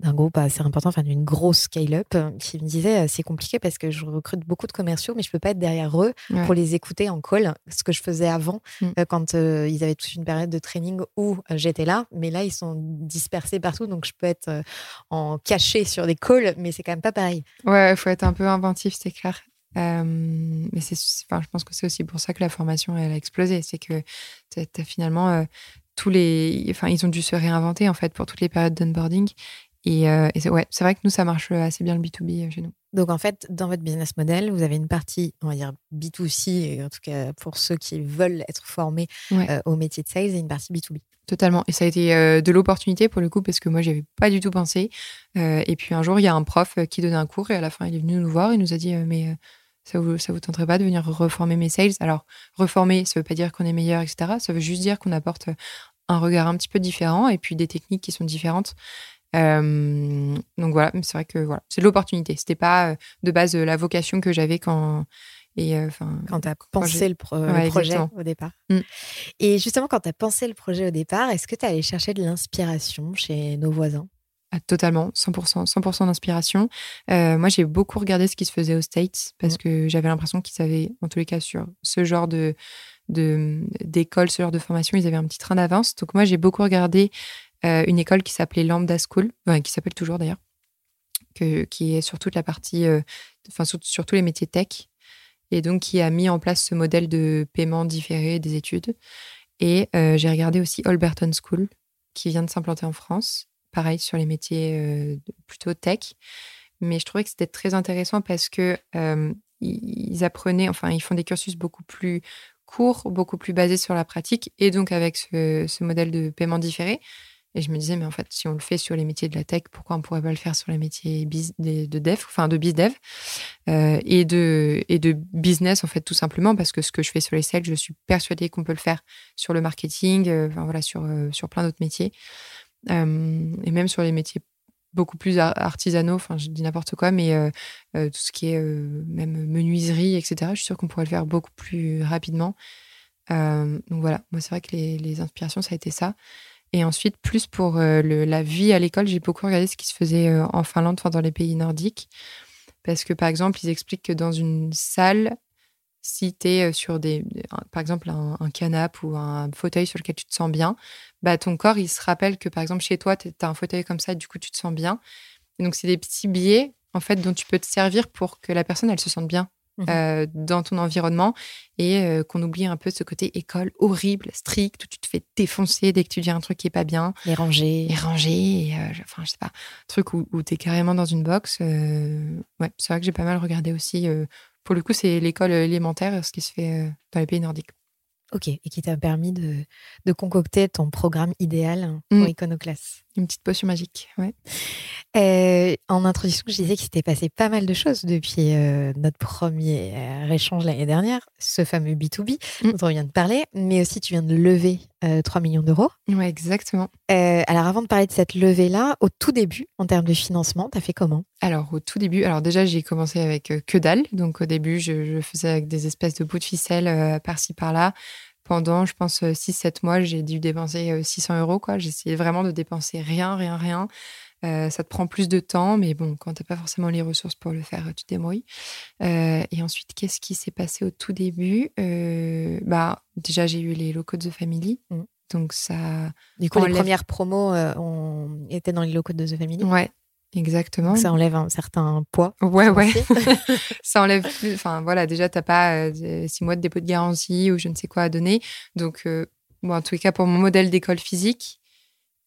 d'un groupe assez important, enfin d'une grosse scale-up, euh, qui me disait euh, c'est compliqué parce que je recrute beaucoup de commerciaux, mais je peux pas être derrière eux Ouais. pour les écouter en call, ce que je faisais avant Mm. euh, quand euh, ils avaient toute une période de training où euh, j'étais là, mais là ils sont dispersés partout, donc je peux être en caché sur des calls, mais c'est quand même pas pareil. Ouais, il faut être un peu inventif, c'est clair. Euh, mais c'est, enfin, je pense que c'est aussi pour ça que la formation elle a explosé. C'est que finalement euh, tous les, enfin, ils ont dû se réinventer en fait pour toutes les périodes d'onboarding. Et, euh, et c'est, ouais, c'est vrai que nous ça marche assez bien le B2B chez nous. Donc en fait, dans votre business model, vous avez une partie, on va dire B2C, et en tout cas pour ceux qui veulent être formés Ouais. au métier de sales, et une partie B2B. Totalement. Et ça a été euh, de l'opportunité pour le coup, parce que moi, j'avais pas du tout pensé. Euh, et puis un jour, il y a un prof qui donnait un cours et à la fin, il est venu nous voir. Il nous a dit euh, Mais ça vous, ça vous tenterait pas de venir reformer mes sales? Alors, reformer, ça veut pas dire qu'on est meilleur, etc. Ça veut juste dire qu'on apporte un regard un petit peu différent et puis des techniques qui sont différentes. Euh, donc voilà, c'est vrai que voilà, c'est de l'opportunité. C'était pas euh, de base euh, la vocation que j'avais quand. Et, euh, enfin, Quand tu as pensé le, pro- le Ouais, projet exactement. au départ. Mm. Et justement, quand tu as pensé le projet au départ, est-ce que tu allé chercher de l'inspiration chez nos voisins? Ah, totalement, 100%, 100% d'inspiration. Euh, moi, j'ai beaucoup regardé ce qui se faisait aux States parce Mm. que j'avais l'impression qu'ils avaient, en tous les cas, sur ce genre de d'école, ce genre de formation, ils avaient un petit train d'avance. Donc moi, j'ai beaucoup regardé euh, une école qui s'appelait Lambda School, enfin, qui s'appelle toujours d'ailleurs, qui est sur toute la partie, euh, enfin sur, sur tous les métiers tech, et donc qui a mis en place ce modèle de paiement différé des études. Et j'ai regardé aussi Alberton School, qui vient de s'implanter en France, pareil sur les métiers plutôt tech. Mais je trouvais que c'était très intéressant parce que ils apprenaient, enfin, ils font des cursus beaucoup plus courts, beaucoup plus basés sur la pratique, et donc avec ce, modèle de paiement différé. Et je me disais, mais en fait, si on le fait sur les métiers de la tech, pourquoi on pourrait pas le faire sur les métiers de, de dev, enfin de bizdev euh, et, de, et de business, en fait, tout simplement, parce que ce que je fais sur les sales, je suis persuadée qu'on peut le faire sur le marketing, enfin voilà, sur, sur plein d'autres métiers. Euh, et même sur les métiers beaucoup plus ar- artisanaux, enfin je dis n'importe quoi, mais euh, euh, tout ce qui est même menuiserie, etc., je suis sûre qu'on pourrait le faire beaucoup plus rapidement. Donc voilà, moi c'est vrai que les, inspirations, ça a été ça. Et ensuite, plus pour la vie à l'école, j'ai beaucoup regardé ce qui se faisait en Finlande, enfin dans les pays nordiques. Parce que par exemple, ils expliquent que dans une salle, si tu es sur des, par exemple un, un canapé ou un fauteuil sur lequel tu te sens bien, bah ton corps il se rappelle que par exemple chez toi tu as un fauteuil comme ça et du coup tu te sens bien. Et donc c'est des petits biais en fait dont tu peux te servir pour que la personne elle se sente bien euh, dans ton environnement et euh, qu'on oublie un peu ce côté école horrible, strict où tu te fais défoncer dès que tu dis un truc qui est pas bien Les rangées. euh, enfin je sais pas truc où, où tu es carrément dans une box ouais c'est vrai que j'ai pas mal regardé aussi pour le coup c'est l'école élémentaire ce qui se fait euh, dans les pays nordiques Ok, et qui t'a permis de, de concocter ton programme idéal pour Mm. Iconoclass. Une petite potion magique, ouais. Euh, en introduction, je disais qu'il s'était passé pas mal de choses depuis euh, notre premier euh, échange l'année dernière, ce fameux B2B Mm. dont on vient de parler, mais aussi tu viens de lever euh, 3 millions d'euros. Ouais, exactement. Alors avant de parler de cette levée-là, au tout début, en termes de financement, tu as fait comment? Alors, au tout début, alors déjà, j'ai commencé avec que dalle. Donc, au début, je, je faisais avec des espèces de bouts de ficelle par-ci, par-là. Pendant, je pense, 6-7 mois, j'ai dû dépenser euh, 600 euros. quoi. J'essayais vraiment de dépenser rien, rien, rien. Euh, ça te prend plus de temps, mais bon, quand tu n'as pas forcément les ressources pour le faire, tu débrouilles. Euh, et ensuite, qu'est-ce qui s'est passé au tout début? Euh, bah, Déjà, j'ai eu les locaux de The Family. Mm. Donc, ça. Du coup, les premières promos euh, on était dans les locaux de The Family? Ouais, exactement. Donc ça enlève un certain poids. Ouais, ouais. ça enlève plus. Enfin, voilà, déjà, t'as pas euh, six mois de dépôt de garantie ou je ne sais quoi à donner. Donc, euh, bon, en tous les cas, pour mon modèle d'école physique,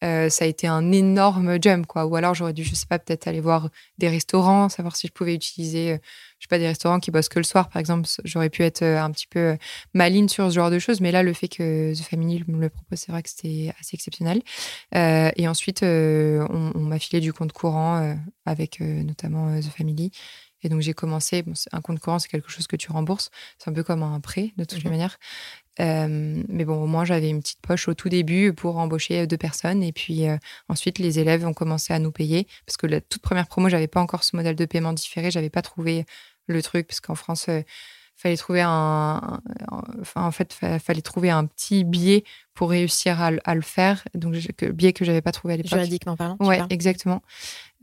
euh, ça a été un énorme jump, quoi. Ou alors, j'aurais dû, je sais pas, peut-être aller voir des restaurants, savoir si je pouvais utiliser, euh, je sais pas, des restaurants qui bossent que le soir, par exemple. J'aurais pu être euh, un petit peu maligne sur ce genre de choses. Mais là, le fait que The Family me le propose, c'est vrai que c'était assez exceptionnel. Et ensuite, on, m'a filé du compte courant avec notamment The Family. Et donc, j'ai commencé. Bon, un compte courant, c'est quelque chose que tu rembourses. C'est un peu comme un prêt, de toutes les Mhm. manières. Euh, mais bon, au moins, j'avais une petite poche au tout début pour embaucher deux personnes. Et puis euh, ensuite, les élèves ont commencé à nous payer. Parce que la toute première promo, j'avais pas encore ce modèle de paiement différé. J'avais pas trouvé le truc. Parce qu'en France, euh, fallait trouver un. Enfin, en fait, fa- fallait trouver un petit biais pour réussir à, le- à le faire. Donc, que, biais que j'avais pas trouvé à l'époque. Juridiquement parlant. Ouais, parles exactement.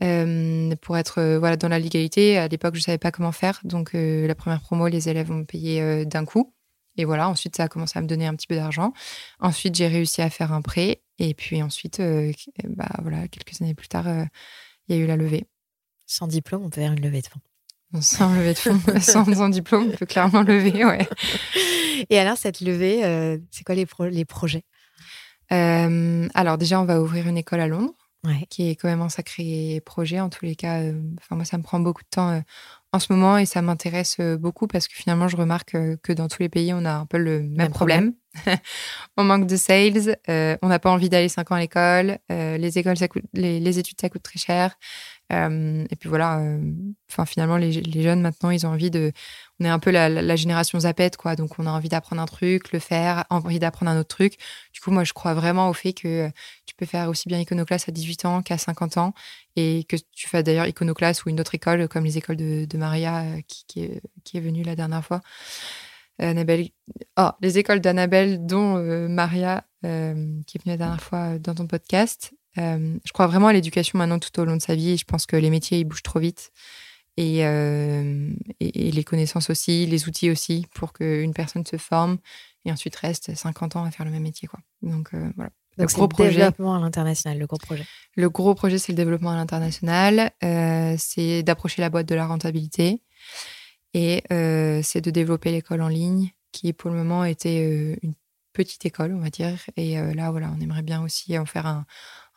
Euh, pour être euh, voilà dans la légalité, à l'époque, je savais pas comment faire. Donc, euh, la première promo, les élèves ont payé d'un coup. Et voilà, ensuite, ça a commencé à me donner un petit peu d'argent. Ensuite, j'ai réussi à faire un prêt. Et puis ensuite, bah, voilà, quelques années plus tard, il y a eu la levée. Sans diplôme, on peut faire une levée de fonds. Sans levée de fonds, sans, sans diplôme, on peut clairement lever, ouais. Et alors, cette levée, euh, c'est quoi les, pro- les projets? Euh, alors déjà, on va ouvrir une école à Londres. Ouais. qui est quand même un sacré projet en tous les cas. euh, Enfin, moi, ça me prend beaucoup de temps en ce moment et ça m'intéresse beaucoup parce que finalement, je remarque que dans tous les pays, on a un peu le même, Même problème. on manque de sales, on n'a pas envie d'aller 5 ans à l'école, les écoles, ça coûte, les, les études, ça coûte très cher. Euh, et puis voilà, euh, enfin finalement, les, jeunes maintenant, ils ont envie de. On est un peu la, génération zapette, quoi. Donc, on a envie d'apprendre un truc, le faire, envie d'apprendre un autre truc. Du coup, moi, je crois vraiment au fait que tu peux faire aussi bien iconoclaste à 18 ans qu'à 50 ans et que tu fais d'ailleurs iconoclaste ou une autre école comme les écoles de, Maria euh, qui, est, qui est venue la dernière fois. Annabelle, oh, les écoles d'Annabelle, dont Maria, qui est venue la dernière fois dans ton podcast. Euh, je crois vraiment à l'éducation maintenant tout au long de sa vie. Et je pense que les métiers, ils bougent trop vite. Et, euh, et, et les connaissances aussi, les outils aussi, pour qu'une personne se forme et ensuite reste 50 ans à faire le même métier. Quoi. Donc euh, voilà. Le Donc, c'est gros le projet. développement à l'international, le gros projet. Le gros projet, c'est le développement à l'international. C'est d'approcher la boîte de la rentabilité. Et c'est de développer l'école en ligne, qui pour le moment était une petite école, on va dire. Et là, voilà, on aimerait bien aussi en faire un,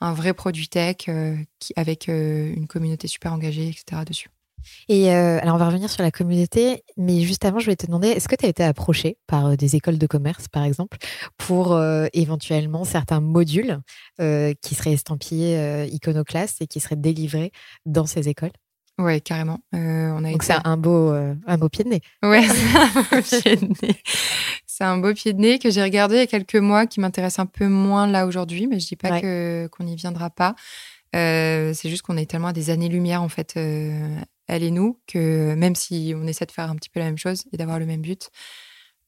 un vrai produit tech euh, qui, avec euh, une communauté super engagée, etc. dessus. Et euh, alors, on va revenir sur la communauté, mais juste avant, je voulais te demander, est-ce que tu as été approché par des écoles de commerce, par exemple, pour euh, éventuellement certains modules euh, qui seraient estampillés iconoclastes et qui seraient délivrés dans ces écoles? Ouais, carrément. On a Donc, été- c'est un beau, un beau pied de nez. Ouais, c'est un beau pied de nez. C'est un beau pied de nez que j'ai regardé il y a quelques mois, qui m'intéresse un peu moins là aujourd'hui, mais je dis pas Ouais. que qu'on n'y viendra pas. Euh, c'est juste qu'on est tellement à des années-lumière, en fait, euh, elle et nous, que même si on essaie de faire un petit peu la même chose et d'avoir le même but,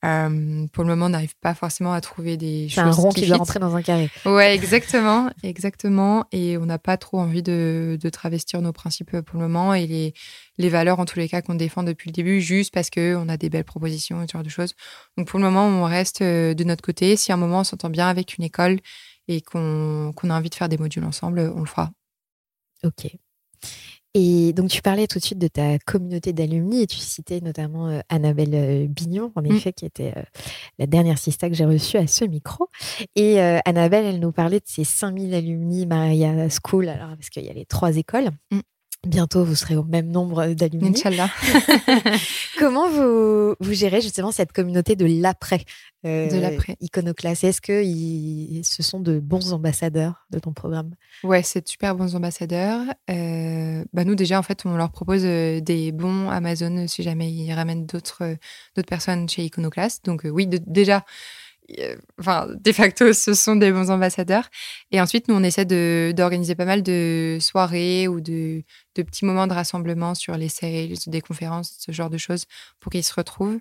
euh, pour le moment, on n'arrive pas forcément à trouver des C'est choses un rond qui qui doit rentrer dans un carré. Ouais, exactement, exactement. Et on n'a pas trop envie de, de travestir nos principes pour le moment et les, les valeurs, en tous les cas, qu'on défend depuis le début, juste parce qu'on a des belles propositions et ce genre de choses. Donc pour le moment, on reste euh, de notre côté. Si à un moment, on s'entend bien avec une école et qu'on qu'on a envie de faire des modules ensemble, on le fera. Ok. Et donc, tu parlais tout de suite de ta communauté d'alumni et tu citais notamment euh, Annabelle euh, Bignon, en Mm. effet, qui était euh, la dernière sista que j'ai reçue à ce micro. Et euh, Annabelle, elle nous parlait de ses 5000 alumni Maria School, alors parce qu'il y a les trois écoles. Mm. Bientôt, vous serez au même nombre d'alumni. Inch'Allah. Comment vous, vous gérez justement cette communauté de l'après euh, De l'après. Iconoclaste Est-ce que ils- ce sont de bons ambassadeurs de ton programme? Ouais, c'est de super bons ambassadeurs. Euh, bah nous, déjà, en fait, on leur propose euh, des bons Amazon si jamais ils ramènent d'autres d'autres personnes chez Iconoclast. Donc, euh, oui, de- déjà, enfin, de facto, ce sont des bons ambassadeurs. Et ensuite, nous, on essaie d'organiser pas mal de soirées ou de, de petits moments de rassemblement sur les sales, des conférences, ce genre de choses, pour qu'ils se retrouvent.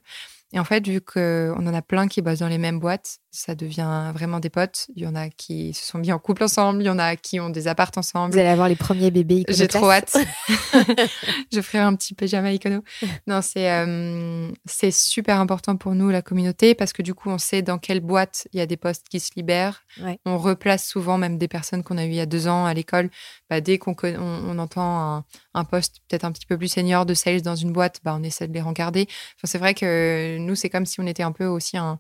Et en fait, vu qu'on en a plein qui bossent dans les mêmes boîtes, ça devient vraiment des potes. Il y en a qui se sont mis en couple ensemble, il y en a qui ont des appartes ensemble. Vous allez avoir les premiers bébés J'ai trop hâte. je ferai un petit pyjama icono. Non, c'est euh, c'est super important pour nous, la communauté, parce que du coup, on sait dans quelle boîte il y a des postes qui se libèrent. Ouais. On replace souvent même des personnes qu'on a eues il y a deux ans à l'école. Bah, dès qu'on con- on, on entend un, un poste peut-être un petit peu plus senior de sales dans une boîte, bah, on essaie de les rencarder. Enfin, c'est vrai que nous, c'est comme si on était un peu aussi un,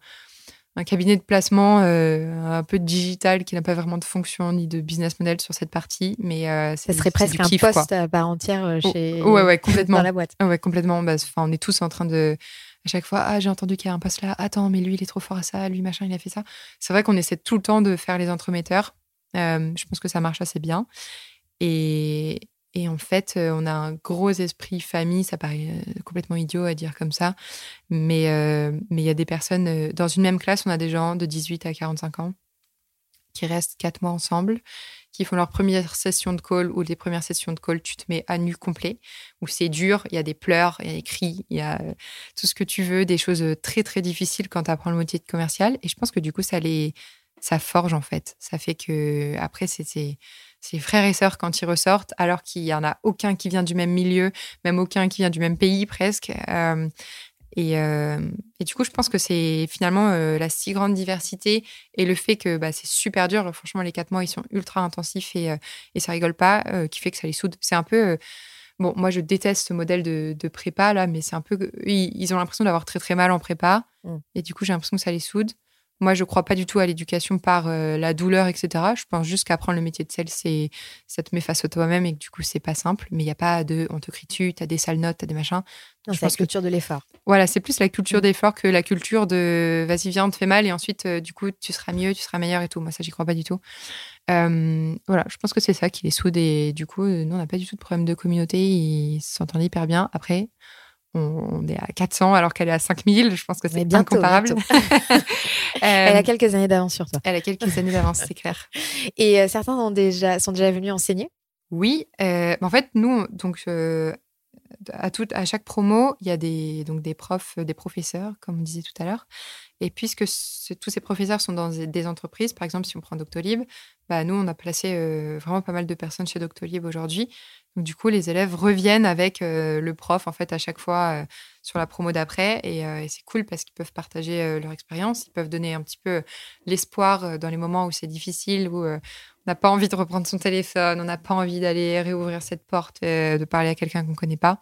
un cabinet de placement euh, un peu digital qui n'a pas vraiment de fonction ni de business model sur cette partie, mais euh, Ça serait presque du un kiff, poste quoi. à part entière euh, Oh, chez ouais, ouais, complètement. dans la boîte. Ah Ouais, complètement. Bah, enfin, on est tous en train de. À chaque fois, ah, j'ai entendu qu'il y a un poste là. Attends, mais lui, il est trop fort à ça. Lui, machin, il a fait ça. C'est vrai qu'on essaie tout le temps de faire les entremetteurs. Euh, je pense que ça marche assez bien. Et, en fait, euh, on a un gros esprit famille. Ça paraît euh, complètement idiot à dire comme ça. Mais euh, mais il y a des personnes. dans une même classe, on a des gens de 18 à 45 ans qui restent quatre mois ensemble, qui font leur première session de call ou les premières sessions de call, tu te mets à nu complet, où c'est dur, il y a des pleurs, il y a des cris, il y a tout ce que tu veux, des choses très très difficiles quand tu apprends le métier de commercial. Et je pense que du coup, ça les, ça forge en fait. Ça fait que après, c'est c'est frères et sœurs quand ils ressortent, alors qu'il y en a aucun qui vient du même milieu, même aucun qui vient du même pays presque. Euh, et, euh, et du coup, je pense que c'est finalement euh, la si grande diversité et le fait que bah, c'est super dur. Franchement, les quatre mois, ils sont ultra intensifs et, et ça rigole pas, qui fait que ça les soude. C'est un peu. bon, moi, je déteste ce modèle de, de prépa, là, mais c'est un peu. Ils, ils ont l'impression d'avoir très, très mal en prépa. Mm. Et du coup, j'ai l'impression que ça les soude. Moi, je crois pas du tout à l'éducation par euh, la douleur, etc. Je pense juste qu'apprendre le métier de sel, c'est ça te met face à toi-même et que du coup, c'est pas simple. Mais il n'y a pas de. On te crie dessus, tu as des sales notes, tu as des machins. Non, Je c'est la pense que- culture de l'effort. Voilà, c'est plus la culture Mm. d'effort que la culture de vas-y, viens, on te fait mal et ensuite, euh, du coup, tu seras mieux, tu seras meilleur et tout. Moi, ça, j'y crois pas du tout. Euh, voilà, je pense que c'est ça qui les soude et du coup, euh, nous, on n'a pas du tout de problème de communauté. Ils s'entendent hyper bien. Après, on, est à 400 alors qu'elle est à 5000. Je pense que c'est bientôt, incomparable. Elle Euh, a quelques années d'avance sur toi. elle a quelques années d'avance, c'est clair. Et euh, certains ont déjà, sont déjà venus enseigner? Oui, euh, en fait, nous, donc, euh, à, tout, à chaque promo, il y a des, donc, des profs, des professeurs, comme on disait tout à l'heure. Et puisque ce- tous ces professeurs sont dans des- entreprises, par exemple, si on prend Doctolib, bah, nous, on a placé vraiment pas mal de personnes chez Doctolib aujourd'hui. Donc, du coup, les élèves reviennent avec euh, le prof, en fait, à chaque fois euh, sur la promo d'après. Et, euh, et c'est cool parce qu'ils peuvent partager leur expérience. Ils peuvent donner un petit peu l'espoir dans les moments où c'est difficile, où on n'a pas envie de reprendre son téléphone, on n'a pas envie d'aller réouvrir cette porte, de parler à quelqu'un qu'on ne connaît pas.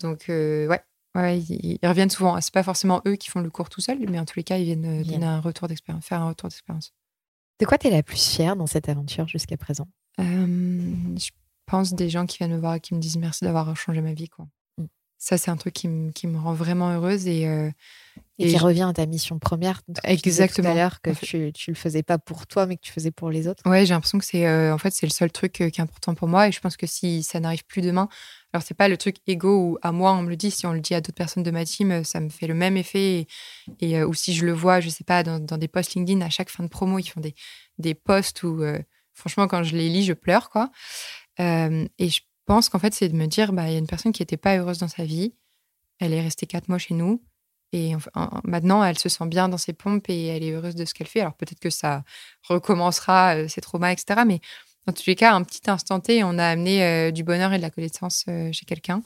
Donc, ouais. Ouais, ils, ils reviennent souvent. C'est pas forcément eux qui font le cours tout seuls, mais en tous les cas, ils viennent Bien. donner un retour d'expérience, faire un retour d'expérience. De quoi tu es la plus fière dans cette aventure jusqu'à présent? Je pense des gens qui viennent me voir et qui me disent merci d'avoir changé ma vie. Quoi. Mm. Ça, c'est un truc qui, me- qui me rend vraiment heureuse. Et, euh, Et, Et qui je- revient à ta mission première. Exactement. Tout à l'heure que En fait- tu, tu le faisais pas pour toi, mais que tu faisais pour les autres. Ouais, j'ai l'impression que c'est euh, en fait c'est le seul truc euh, qui est important pour moi et je pense que si ça n'arrive plus demain, alors c'est pas le truc égo où à moi on me le dit, si on le dit à d'autres personnes de ma team, euh, ça me fait le même effet et, et, euh, ou si je le vois, je sais pas dans, dans des posts LinkedIn à chaque fin de promo, ils font des des posts où euh, franchement quand je les lis, je pleure quoi. Euh, et je pense qu'en fait c'est de me dire bah il y a une personne qui était pas heureuse dans sa vie, elle est restée quatre mois chez nous. Et en- en- maintenant, elle se sent bien dans ses pompes et elle est heureuse de ce qu'elle fait. Alors peut-être que ça recommencera euh, ses traumas, etc. Mais dans tous les cas, un petit instant T, on a amené euh, du bonheur et de la connaissance chez quelqu'un.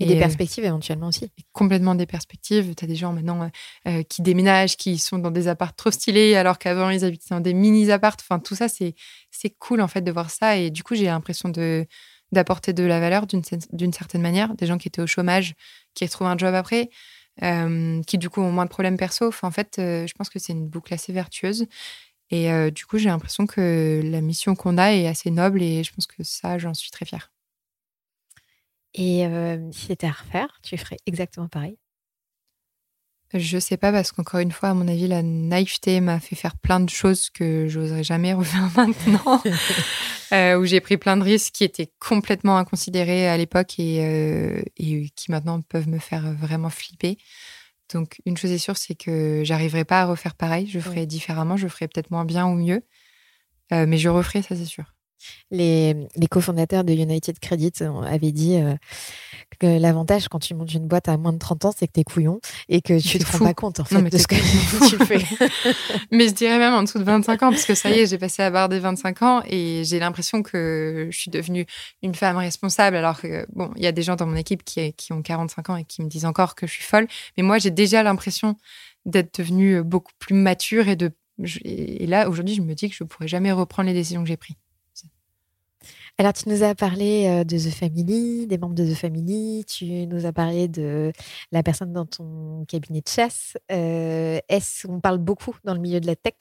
Et, des euh, perspectives éventuellement aussi. complètement des perspectives. Tu as des gens maintenant euh, euh, qui déménagent, qui sont dans des apparts trop stylés, alors qu'avant, ils habitaient dans des mini-apparts. Enfin, tout ça, c'est cool, en fait, de voir ça. Et du coup, j'ai l'impression de d'apporter de la valeur d'une cer- d'une certaine manière. Des gens qui étaient au chômage, qui retrouvent un job après, euh, qui, du coup, ont moins de problèmes perso. Enfin, en fait, euh, je pense que c'est une boucle assez vertueuse. Et du coup, j'ai l'impression que la mission qu'on a est assez noble et je pense que ça, j'en suis très fière. Et si c'était à refaire, tu ferais exactement pareil? Je sais pas parce qu'encore une fois, à mon avis, la naïveté m'a fait faire plein de choses que j'oserais jamais refaire maintenant, où j'ai pris plein de risques qui étaient complètement inconsidérés à l'époque et, et, qui maintenant peuvent me faire vraiment flipper. Donc une chose est sûre, c'est que j'arriverai pas à refaire pareil. Je ferai différemment, je ferai peut-être moins bien ou mieux, mais je referai, ça c'est sûr. Les, les cofondateurs de United Credit avaient dit euh, que l'avantage quand tu montes une boîte à moins de 30 ans, c'est que tu es couillon et que tu te rends pas compte en fait de ce que tu fais. mais je dirais même en dessous de 25 ans, parce que ça y est, j'ai passé à barre des 25 ans et j'ai l'impression que je suis devenue une femme responsable. Alors que, bon, il y a des gens dans mon équipe qui, qui ont 45 ans et qui me disent encore que je suis folle. Mais moi, j'ai déjà l'impression d'être devenue beaucoup plus mature et de. Et là, aujourd'hui, je me dis que je ne pourrais jamais reprendre les décisions que j'ai prises. Alors, tu nous as parlé euh, de The Family, des membres de The Family, tu nous as parlé de la personne dans ton cabinet de chasse. Euh, est-ce qu'on parle beaucoup dans le milieu de la tech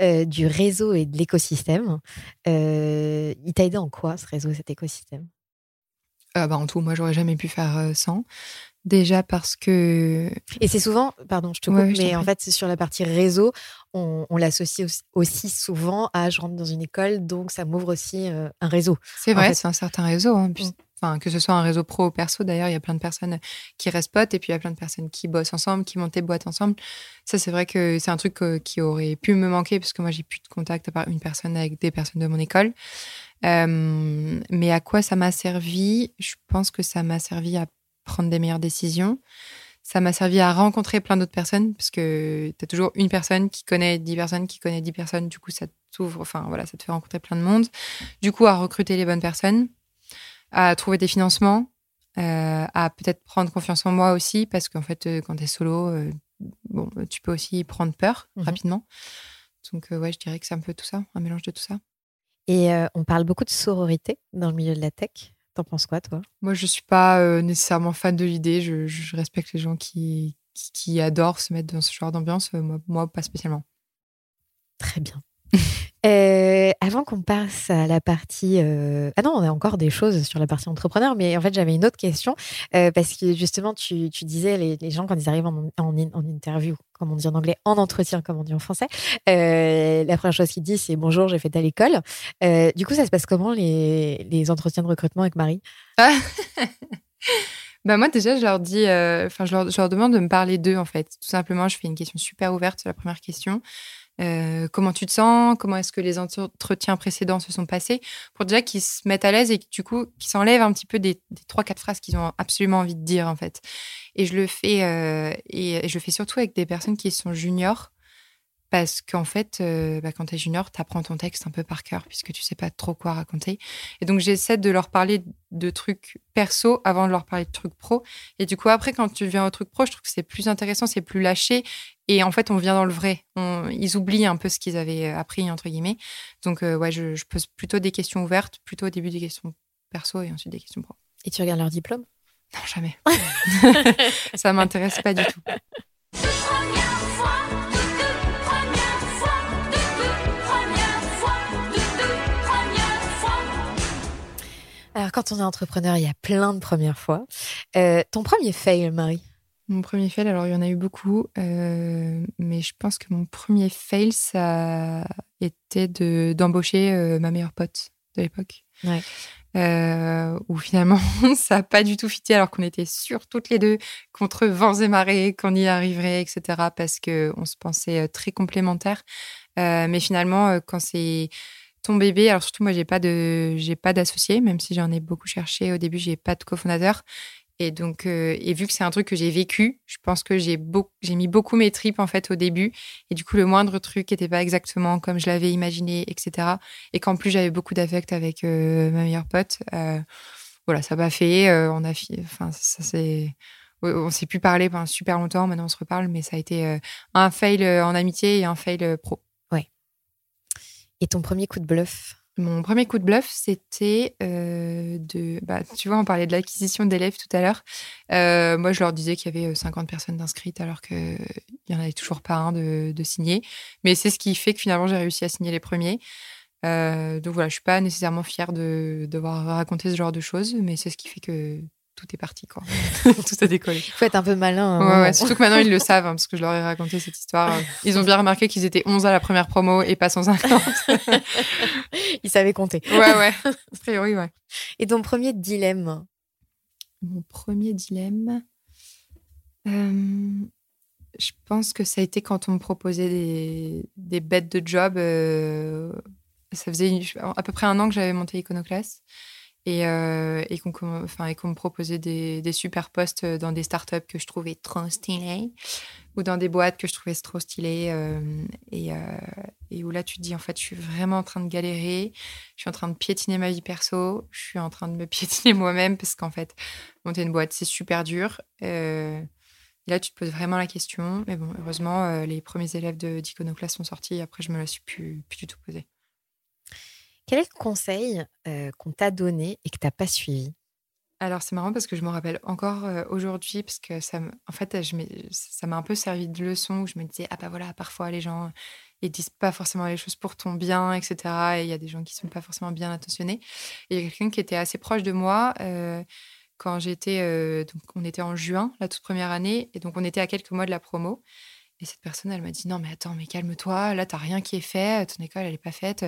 euh, du réseau et de l'écosystème? Il t'a aidé en quoi ce réseau et cet écosystème? Bah, En tout, moi, j'aurais jamais pu faire sans. Déjà parce que. Et c'est souvent, pardon, je te coupe, mais en fait, c'est sur la partie réseau, on, l'associe aussi souvent à je rentre dans une école, donc ça m'ouvre aussi euh, un réseau. C'est vrai, c'est un certain réseau. Hein, mm. Que ce soit un réseau pro ou perso, d'ailleurs, il y a plein de personnes qui restent potes et puis il y a plein de personnes qui bossent ensemble, qui montent des boîtes ensemble. Ça, c'est vrai que c'est un truc euh, qui aurait pu me manquer parce que moi, j'ai plus de contact à part une personne avec des personnes de mon école. Euh, mais à quoi ça m'a servi? Je pense que ça m'a servi à prendre des meilleures décisions. Ça m'a servi à rencontrer plein d'autres personnes parce que tu as toujours une personne qui connaît dix personnes, qui connaît dix personnes. Du coup, ça t'ouvre, enfin voilà, ça te fait rencontrer plein de monde. Du coup, à recruter les bonnes personnes, à trouver des financements, euh, à peut-être prendre confiance en moi aussi parce qu'en fait, euh, quand tu es solo, euh, bon, tu peux aussi prendre peur mhm. rapidement. Donc, ouais, je dirais que c'est un peu tout ça, un mélange de tout ça. Et on parle beaucoup de sororité dans le milieu de la tech. T'en penses quoi, toi? Moi, je suis pas euh, nécessairement fan de l'idée. Je, respecte les gens qui, qui, adorent se mettre dans ce genre d'ambiance. Euh, moi, moi, pas spécialement. Très bien. Euh, avant qu'on passe à la partie... Euh, ah non, on a encore des choses sur la partie entrepreneur, mais en fait, j'avais une autre question, euh, parce que justement, tu, disais, les, gens, quand ils arrivent en, interview, comme on dit en anglais, en entretien, comme on dit en français, la première chose qu'ils disent, c'est bonjour, j'ai fait à l'école. du coup, ça se passe comment, les, entretiens de recrutement avec Marie? Bah moi déjà je leur dis, enfin je, je leur demande de me parler d'eux en fait. Tout simplement, je fais une question super ouverte la première question. Euh, comment tu te sens, comment est-ce que les entretiens précédents se sont passés, pour déjà qu'ils se mettent à l'aise et du coup qu'ils s'enlèvent un petit peu des, trois quatre phrases qu'ils ont absolument envie de dire en fait. Et je le fais euh, et je le fais surtout avec des personnes qui sont juniors parce qu'en fait, euh, bah, quand tu es junior, tu apprends ton texte un peu par cœur puisque tu sais pas trop quoi raconter. Et donc, j'essaie de leur parler de trucs perso avant de leur parler de trucs pro. Et du coup, après, quand tu viens au truc pro, je trouve que c'est plus intéressant, c'est plus lâché. Et en fait, on vient dans le vrai. ils oublient un peu ce qu'ils avaient appris, entre guillemets. Donc, euh, ouais, je, je, pose plutôt des questions ouvertes, plutôt au début des questions perso et ensuite des questions pro. Et tu regardes leur diplôme? Non, jamais. Ça m'intéresse pas du tout. Alors, quand on est entrepreneur, il y a plein de premières fois. Euh, ton premier fail, Marie? Mon premier fail, alors il y en a eu beaucoup, euh, mais je pense que mon premier fail, ça était de, d'embaucher euh, ma meilleure pote de l'époque. Ouais. où finalement ça n'a pas du tout fité alors qu'on était sûrs toutes les deux contre vents et marées qu'on y arriverait etc parce qu'on se pensait très complémentaires mais finalement quand c'est ton bébé, alors surtout moi j'ai pas de j'ai pas d'associé, même si j'en ai beaucoup cherché au début, j'ai pas de cofondateur. Et donc euh, et vu que c'est un truc que j'ai vécu, je pense que j'ai j'ai mis beaucoup mes tripes en fait au début et du coup le moindre truc n'était pas exactement comme je l'avais imaginé, etc. Et qu'en plus j'avais beaucoup d'affect avec euh, ma meilleure pote. Euh, voilà, ça m'a fait. on a, enfin ça c'est on s'est plus parlé pendant super longtemps. Maintenant on se reparle, mais ça a été un fail en amitié et un fail pro. Et ton premier coup de bluff? Mon premier coup de bluff, c'était de. Bah, tu vois, on parlait de l'acquisition d'élèves tout à l'heure. Moi, je leur disais qu'il y avait 50 euh, personnes inscrites alors qu'il n'y en avait toujours pas un de, de signé. Mais c'est ce qui fait que finalement, j'ai réussi à signer les premiers. donc voilà, je ne suis pas nécessairement fière de devoir raconter ce genre de choses, mais c'est ce qui fait que tout est parti, quoi. tout a décollé. Il faut être un peu malin. Hein. ouais, surtout que maintenant, ils le savent, hein, parce que je leur ai raconté cette histoire. Ils ont bien remarqué qu'ils étaient 11 à la première promo et pas 150. Ils savaient compter. ouais, ouais. A priori, ouais. Et ton premier dilemme? Mon premier dilemme, euh, je pense que ça a été quand on me proposait des, des bêtes de job. euh, ça faisait une- à peu près un an que j'avais monté Iconoclast et, euh, et qu'on et me proposait des, super postes dans des startups que je trouvais trop stylés ou dans des boîtes que je trouvais trop stylées. euh, et, euh, et où là, tu te dis, en fait, je suis vraiment en train de galérer. Je suis en train de piétiner ma vie perso. Je suis en train de me piétiner moi-même parce qu'en fait, monter une boîte, c'est super dur. Et là, tu te poses vraiment la question. Mais bon, heureusement, les premiers élèves d'Iconoclast sont sortis. Après, je me la suis plus, plus du tout posée. Quel est le conseil qu'on t'a donné et que t'as pas suivi? Alors, c'est marrant parce que je me rappelle encore aujourd'hui, parce que ça en fait, ça m'a un peu servi de leçon où je me disais, ah bah voilà, parfois les gens, ils disent pas forcément les choses pour ton bien, etc. Et il y a des gens qui sont pas forcément bien intentionnés. Il y a quelqu'un qui était assez proche de moi quand j'étais, donc on était en juin, la toute première année, et donc on était à quelques mois de la promo. Et cette personne, elle m'a dit, non mais attends, mais calme-toi, là, t'as rien qui est fait, ton école, elle est pas faite.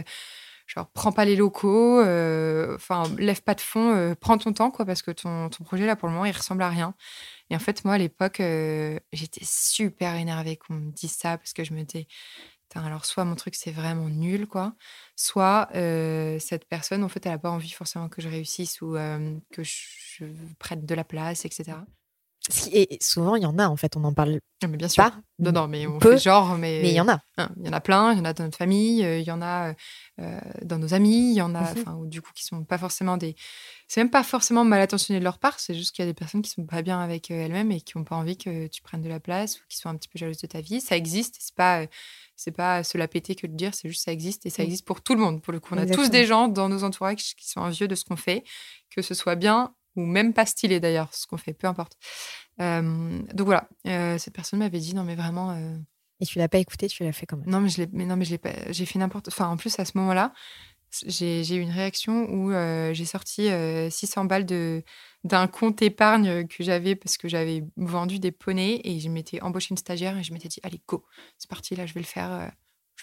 Genre, prends pas les locaux, euh, enfin, lève pas de fond, euh, prends ton temps, quoi, parce que ton, ton projet, là, pour le moment, il ressemble à rien. Et en fait, moi, à l'époque, euh, j'étais super énervée qu'on me dise ça, parce que je me Putain, alors, soit mon truc, c'est vraiment nul, quoi, soit cette personne, en fait, elle a pas envie forcément que je réussisse ou que je, prenne de la place, etc. Et souvent, il y en a, en fait, on n'en parle Non, mais bien sûr. pas. Non, non, mais on peu, fait genre, mais Mais il y en a. Hein, Il y en a plein, il y en a dans notre famille, euh, il y en a euh, euh, dans nos amis, il y en a, Mhm. enfin, du coup, qui sont pas forcément des. C'est même pas forcément mal intentionné de leur part, c'est juste qu'il y a des personnes qui sont pas bien avec elles-mêmes et qui ont pas envie que tu prennes de la place ou qui sont un petit peu jalouses de ta vie. Ça existe, c'est pas, c'est pas se la péter que de dire, c'est juste ça existe et ça Mhm. existe pour tout le monde. Pour le coup, on a tous des gens dans nos entourages qui sont envieux de ce qu'on fait, que ce soit bien ou même pas stylé d'ailleurs, ce qu'on fait, peu importe. Euh, donc voilà, euh, cette personne m'avait dit non mais vraiment. euh, Et tu l'as pas écouté, tu l'as fait quand même. non, mais je l'ai, mais non, mais je l'ai pas. J'ai fait n'importe. Enfin, en plus à ce moment-là, j'ai, j'ai eu une réaction où euh, j'ai sorti euh, 600 balles de d'un compte épargne que j'avais parce que j'avais vendu des poneys et je m'étais embauché une stagiaire et je m'étais dit allez go, c'est parti là, je vais le faire.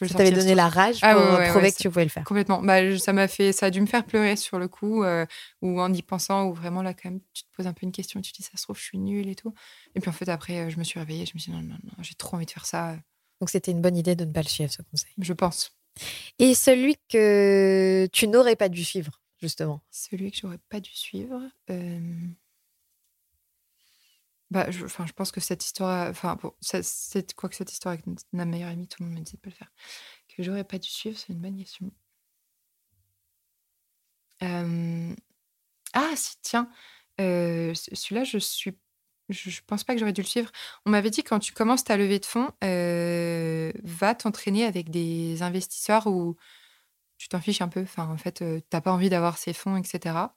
Euh, je Ça t'avait donné la rage pour Ah ouais, ouais, prouver ouais, que tu pouvais le faire. Complètement. Bah, je- ça m'a fait, ça a dû me faire pleurer sur le coup, euh, ou en y pensant, ou vraiment là quand même, tu te poses un peu une question, tu te dis ça se trouve je suis nulle et tout. Et puis en fait après, euh, je me suis réveillée, je me suis dit non non non, j'ai trop envie de faire ça, euh, Donc c'était une bonne idée de ne pas le suivre, ce conseil. je pense. Et celui que tu n'aurais pas dû suivre, justement. Celui que j'aurais pas dû suivre. euh, Bah, je, enfin, je pense que cette histoire, enfin, c'est quoi que cette histoire avec ma meilleure amie, tout le monde me disait de pas le faire. Que j'aurais pas dû suivre, c'est une bonne question. Ah, si, tiens, ce- celui-là, je suis, je, pense pas que j'aurais dû le suivre. On m'avait dit quand tu commences ta levée de fonds, va t'entraîner avec des investisseurs où tu t'en fiches un peu. Enfin, en fait, euh, t'as pas envie d'avoir ces fonds, etc.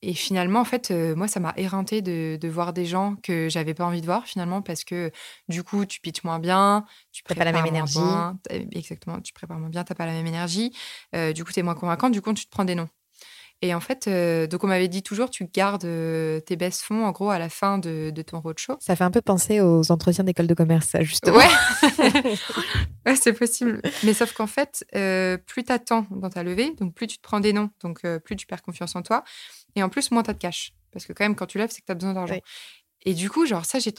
et finalement, en fait, euh, moi, ça m'a éreinté de, de voir des gens que j'avais pas envie de voir, finalement, parce que du coup, tu pitches moins bien, tu T'as pas la même prépares moins énergie. exactement, tu prépares moins bien, t'as pas la même énergie. Euh, du coup, tu es moins convaincant, du coup, tu te prends des noms. Et en fait, euh, donc on m'avait dit toujours, tu gardes tes baisses fonds, en gros, à la fin de, de ton roadshow. Ça fait un peu penser aux entretiens d'école de commerce, ça, justement. Ouais, ouais c'est possible. Mais sauf qu'en fait, plus tu attends dans ta levée, donc plus tu te prends des noms, donc plus tu perds confiance en toi. Et en plus, moins tu as de cash. Parce que quand même, quand tu lèves, c'est que tu as besoin d'argent. Oui. Et du coup, genre ça, j'ai...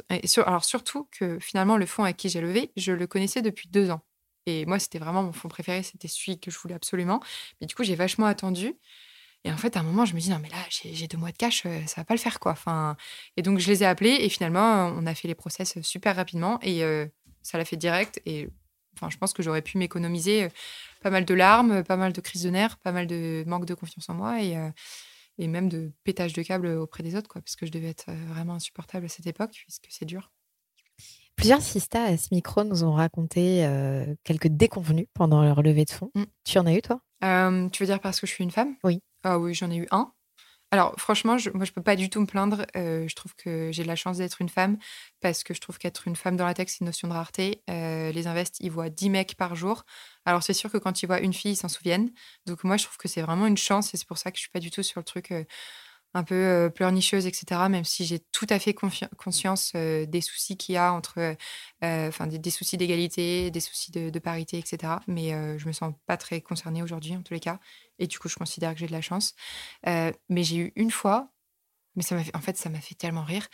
Alors surtout que finalement, le fonds avec qui j'ai levé, je le connaissais depuis deux ans. Et moi, c'était vraiment mon fonds préféré, c'était celui que je voulais absolument. Mais du coup, j'ai vachement attendu. Et en fait, à un moment, je me dis, non, mais là, j'ai j'ai deux mois de cash, euh, ça va pas le faire, quoi. Enfin, et donc, je les ai appelés et finalement, on a fait les process super rapidement et euh, ça l'a fait direct. Et enfin, je pense que j'aurais pu m'économiser euh, pas mal de larmes, pas mal de crises de nerfs, pas mal de manque de confiance en moi et, euh, et même de pétage de câble auprès des autres, quoi, parce que je devais être euh, vraiment insupportable à cette époque, puisque c'est dur. Plusieurs sistas à ce micro nous ont raconté euh, quelques déconvenus pendant leur levée de fonds. Mm. Tu en as eu, toi? Euh, tu veux dire parce que je suis une femme? Oui. Ah oui, j'en ai eu un. Alors franchement, je, moi je peux pas du tout me plaindre. Euh, je trouve que j'ai de la chance d'être une femme parce que je trouve qu'être une femme dans la tech c'est une notion de rareté. Euh, les invests ils voient 10 mecs par jour. Alors c'est sûr que quand ils voient une fille ils s'en souviennent. Donc moi je trouve que c'est vraiment une chance et c'est pour ça que je suis pas du tout sur le truc. euh, un peu pleurnicheuse, etc. Même si j'ai tout à fait conscience des soucis qu'il y a entre, enfin des, soucis d'égalité, des soucis de, parité, etc. Mais je me sens pas très concernée aujourd'hui en tous les cas. Et du coup, je considère que j'ai de la chance. mais j'ai eu une fois, mais ça m'a en fait, ça m'a fait tellement rire.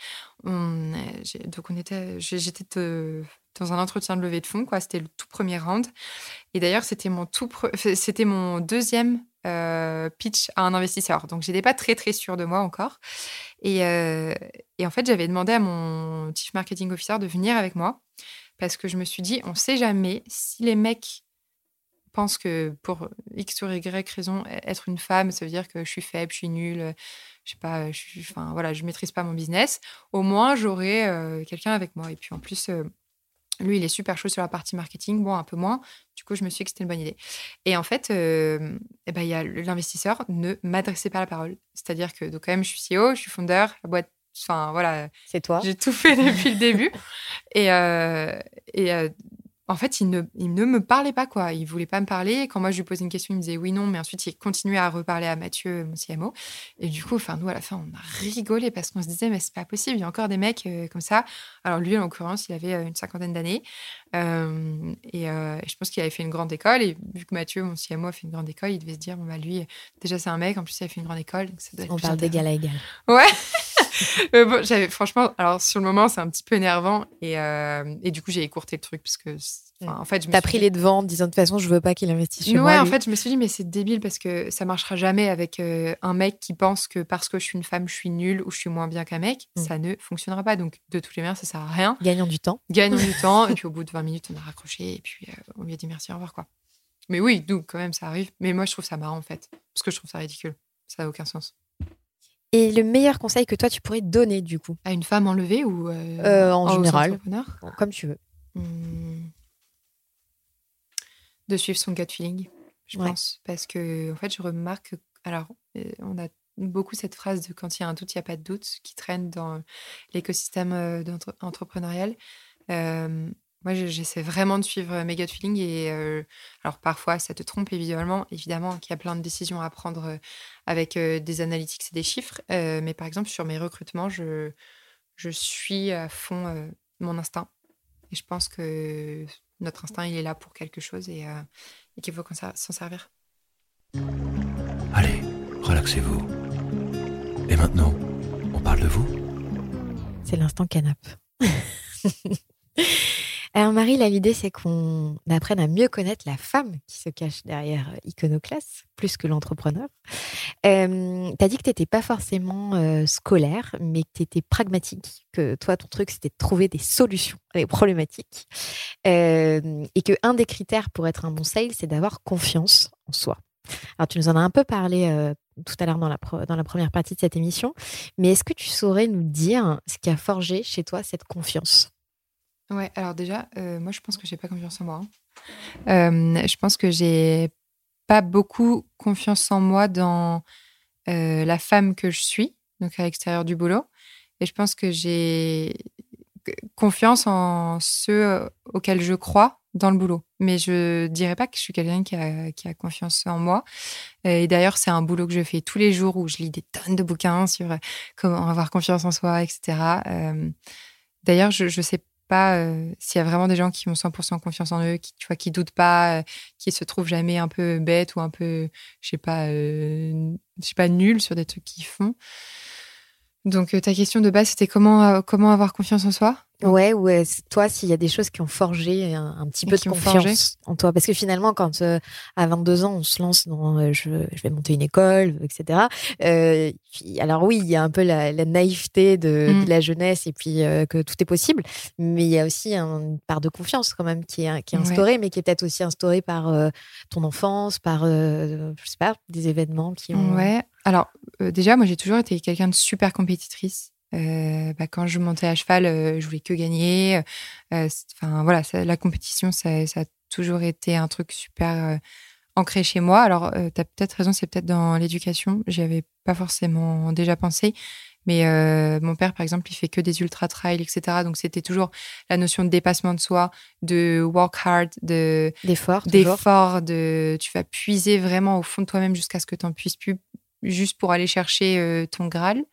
donc on était, j'étais dans un entretien de levée de fonds, quoi. C'était le tout premier round. Et d'ailleurs, c'était mon tout, c'était mon deuxième euh, pitch à un investisseur. Donc, j'étais pas très, très sûre de moi encore. Et, euh, et en fait, j'avais demandé à mon chief marketing officer de venir avec moi parce que je me suis dit, on sait jamais si les mecs pensent que pour X ou Y raison, e-, être une femme, ça veut dire que je suis faible, je suis nulle, je sais pas, je, enfin, voilà, je maîtrise pas mon business. Au moins, j'aurai euh, quelqu'un avec moi. Et puis, en plus, lui, il est super chaud sur la partie marketing, bon, un peu moins. Du coup, je me suis dit que c'était une bonne idée. Et en fait, euh, eh ben, l'investisseur ne m'adressait pas la parole. C'est-à-dire que, donc, quand même, je suis CEO, je suis fondeur, la boîte, enfin, voilà. C'est toi. J'ai tout fait depuis le début. Et, euh, et euh, en fait, il ne, il ne me parlait pas, quoi. Il voulait pas me parler. Quand moi, je lui posais une question, il me disait oui, non, mais ensuite, il continuait à reparler à Mathieu, mon CMO. Et du coup, enfin, nous, à la fin, on a rigolé parce qu'on se disait, mais c'est pas possible, il y a encore des mecs euh, comme ça. Alors, lui, en l'occurrence, il avait euh, une cinquantaine d'années. Euh, et, je pense qu'il avait fait une grande école. Et vu que Mathieu, mon CMO, a fait une grande école, il devait se dire, bon, bah, lui, déjà, c'est un mec, en plus, il a fait une grande école. Donc ça doit on parle d'égal à égal. Ouais. bon, j'avais, franchement, alors, sur le moment, c'est un petit peu énervant. Et, et du coup, j'ai écourté le truc parce que en fait, je T'as pris les devants en disant de toute façon, je veux pas qu'il investisse moi. Ouais, en fait, je me suis dit, mais c'est débile parce que ça marchera jamais avec euh, un mec qui pense que parce que je suis une femme, je suis nulle ou je suis moins bien qu'un mec. Mm. Ça ne fonctionnera pas. Donc, de toutes les manières, ça sert à rien. Gagnons du temps. Gagnons du temps. Et puis, au bout de 20 minutes, on a raccroché et puis euh, on lui a dit merci, au revoir, quoi. Mais oui, donc, quand même, ça arrive. Mais moi, je trouve ça marrant, en fait. Parce que je trouve ça ridicule. Ça n'a aucun sens. Et le meilleur conseil que toi, tu pourrais donner, du coup À une femme enlevée ou euh, en général Comme tu veux. Hmm de suivre son gut feeling, je pense. Parce que, en fait, je remarque. Alors, euh, on a beaucoup cette phrase de quand il y a un doute, il n'y a pas de doute qui traîne dans l'écosystème euh, entrepreneurial. Euh, moi, j'essaie vraiment de suivre mes gut feelings et alors parfois ça te trompe évidemment, évidemment qu'il y a plein de décisions à prendre avec des analytics et des chiffres, mais par exemple sur mes recrutements, je, je suis à fond mon instinct et je pense que notre instinct, il est là pour quelque chose et, euh, qu'il faut s'en servir. Allez, relaxez-vous. Et maintenant, on parle de vous C'est l'instant canap. Alors Marie, l'idée c'est qu'on apprenne à mieux connaître la femme qui se cache derrière euh, Iconoclasse, plus que l'entrepreneur. Euh, tu as dit que tu n'étais pas forcément euh, scolaire, mais que tu étais pragmatique, que toi, ton truc, c'était de trouver des solutions à les problématiques. et que un des critères pour être un bon sale, c'est d'avoir confiance en soi. Alors tu nous en as un peu parlé tout à l'heure dans dans la première partie de cette émission, mais est-ce que tu saurais nous dire ce qui a forgé chez toi cette confiance? Ouais, alors déjà, euh, moi je pense que j'ai pas confiance en moi. Hein. Euh, je pense que j'ai pas beaucoup confiance en moi dans euh, la femme que je suis, donc à l'extérieur du boulot. Et je pense que j'ai confiance en ceux auxquels je crois dans le boulot. Mais je dirais pas que je suis quelqu'un qui a, qui a, confiance en moi. Et d'ailleurs, c'est un boulot que je fais tous les jours où je lis des tonnes de bouquins sur comment avoir confiance en soi, etc. d'ailleurs, je, je sais pas euh, s'il y a vraiment des gens qui ont 100% confiance en eux, qui tu vois, qui doutent pas, euh, qui se trouvent jamais un peu bêtes ou un peu, je sais pas, euh, je sais pas, nuls sur des trucs qu'ils font. Donc ta question de base, c'était comment comment avoir confiance en soi? Ouais, ouais. Toi, s'il y a des choses qui ont forgé un, petit peu de confiance en toi? Parce que finalement, quand euh, à 22 ans, on se lance dans euh, je, je, vais monter une école, etc. Euh, alors oui, il y a un peu la, naïveté de, mmh. la jeunesse et puis que tout est possible. Mais il y a aussi une part de confiance quand même qui est, qui est instaurée, mais qui est peut-être aussi instaurée par ton enfance, par, je sais pas, des événements qui ont... Ouais. Alors déjà, moi, j'ai toujours été quelqu'un de super compétitrice. Euh, bah, quand je montais à cheval, euh, je voulais que gagner. Euh, enfin voilà, la compétition, ça, a toujours été un truc super ancré chez moi. Alors, tu as peut-être raison, c'est peut-être dans l'éducation. J'y avais pas forcément déjà pensé. Mais mon père, par exemple, il fait que des ultra trails, etc. Donc c'était toujours la notion de dépassement de soi, de work hard, de d'effort, d'effort, de tu vas puiser vraiment au fond de toi-même jusqu'à ce que tu n'en puisses plus juste pour aller chercher euh, ton Graal.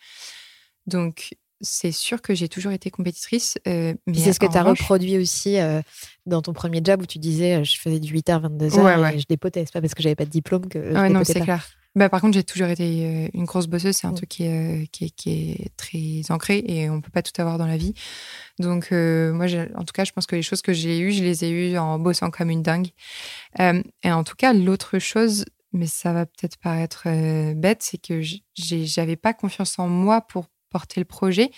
Donc, c'est sûr que j'ai toujours été compétitrice. euh, mais C'est ce que tu as revanche- reproduit aussi euh, dans ton premier job où tu disais euh, je faisais du 8h, 22h Ouais, ouais. et je dépotais. C'est pas parce que j'avais pas de diplôme que Ouais, non, c'est clair. Bah, par contre, j'ai toujours été une grosse bosseuse. C'est un Mm. truc qui est, qui, est, qui est très ancré et on peut pas tout avoir dans la vie. Donc, moi, en tout cas, je pense que les choses que j'ai eues, je les ai eues en bossant comme une dingue. Et en tout cas, l'autre chose, mais ça va peut-être paraître bête, c'est que j'avais pas confiance en moi pour porter le projet.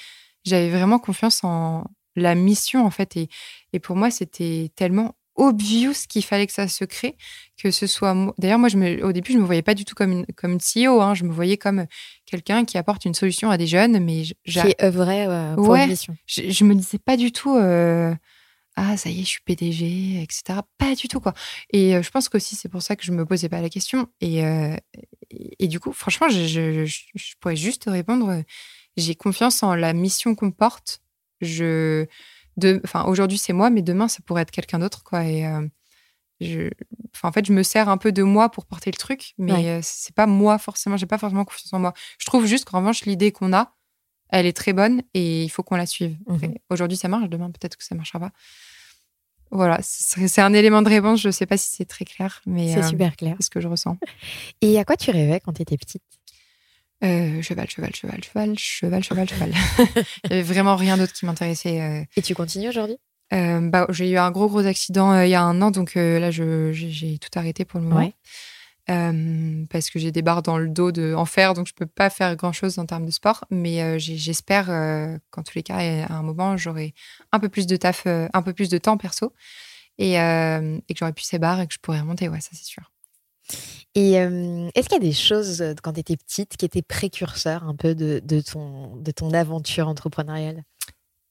J'avais vraiment confiance en la mission, en fait. Et, et pour moi, c'était tellement obvious qu'il fallait que ça se crée que ce soit. D'ailleurs, moi, je me, au début, je me voyais pas du tout comme une, comme une CEO. Hein. Je me voyais comme quelqu'un qui apporte une solution à des jeunes, mais Qui œuvrait euh, pour Ouais. une mission. je, je me disais pas du tout. euh, ah, ça y est, je suis PDG, etc. Pas du tout, quoi. Et euh, je pense qu'aussi, c'est pour ça que je me posais pas la question. Et, euh, et, et du coup, franchement, je, je, je- je pourrais juste te répondre j'ai confiance en la mission qu'on porte. Je, de, enfin, aujourd'hui, c'est moi, mais demain, ça pourrait être quelqu'un d'autre, quoi. Et euh, je, enfin, en fait, je me sers un peu de moi pour porter le truc, mais Ouais. euh, c'est pas moi forcément. J'ai pas forcément confiance en moi. Je trouve juste qu'en revanche, l'idée qu'on a, elle est très bonne et il faut qu'on la suive. Mhm. Aujourd'hui, ça marche. Demain, peut-être que ça marchera pas. Voilà, c'est c'est un élément de réponse. Je sais pas si c'est très clair, mais C'est euh, super clair. c'est ce que je ressens. Et à quoi tu rêvais quand tu étais petite? Euh, cheval, cheval, cheval, cheval, cheval, cheval, cheval. Il y avait vraiment rien d'autre qui m'intéressait. euh. Et tu continues aujourd'hui? Euh, bah, j'ai eu un gros gros accident euh, il y a un an, donc là j'ai tout arrêté pour le moment. Ouais. Parce que j'ai des barres dans le dos de, en fer, donc je peux pas faire grand chose en termes de sport. Mais j'espère qu'en tous les cas, à un moment, j'aurai un peu plus de taf, un peu plus de temps perso, et, et que j'aurai plus ces barres et que je pourrai remonter. Ouais, ça c'est sûr. Et euh, est-ce qu'il y a des choses quand tu étais petite qui étaient précurseurs un peu de, de ton, de ton aventure entrepreneuriale?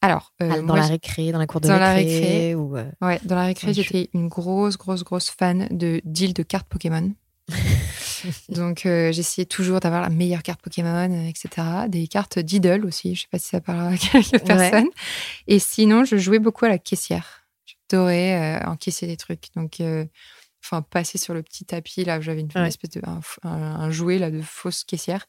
Alors, euh, Ah, Dans moi, la récré, dans la cour de dans la récré, ou, euh, Ouais, dans la récré, Ouais, je- j'étais une grosse, grosse, grosse fan de deals de cartes Pokémon. Donc, euh, j'essayais toujours d'avoir la meilleure carte Pokémon, euh, etc. Des cartes Diddle aussi, je sais pas si ça parle à quelques personnes. Et sinon, je jouais beaucoup à la caissière. J'adorais euh, encaisser des trucs. Donc, enfin, passer sur le petit tapis, là, j'avais une, Ouais. espèce de un, un- un jouet là, de fausse caissière.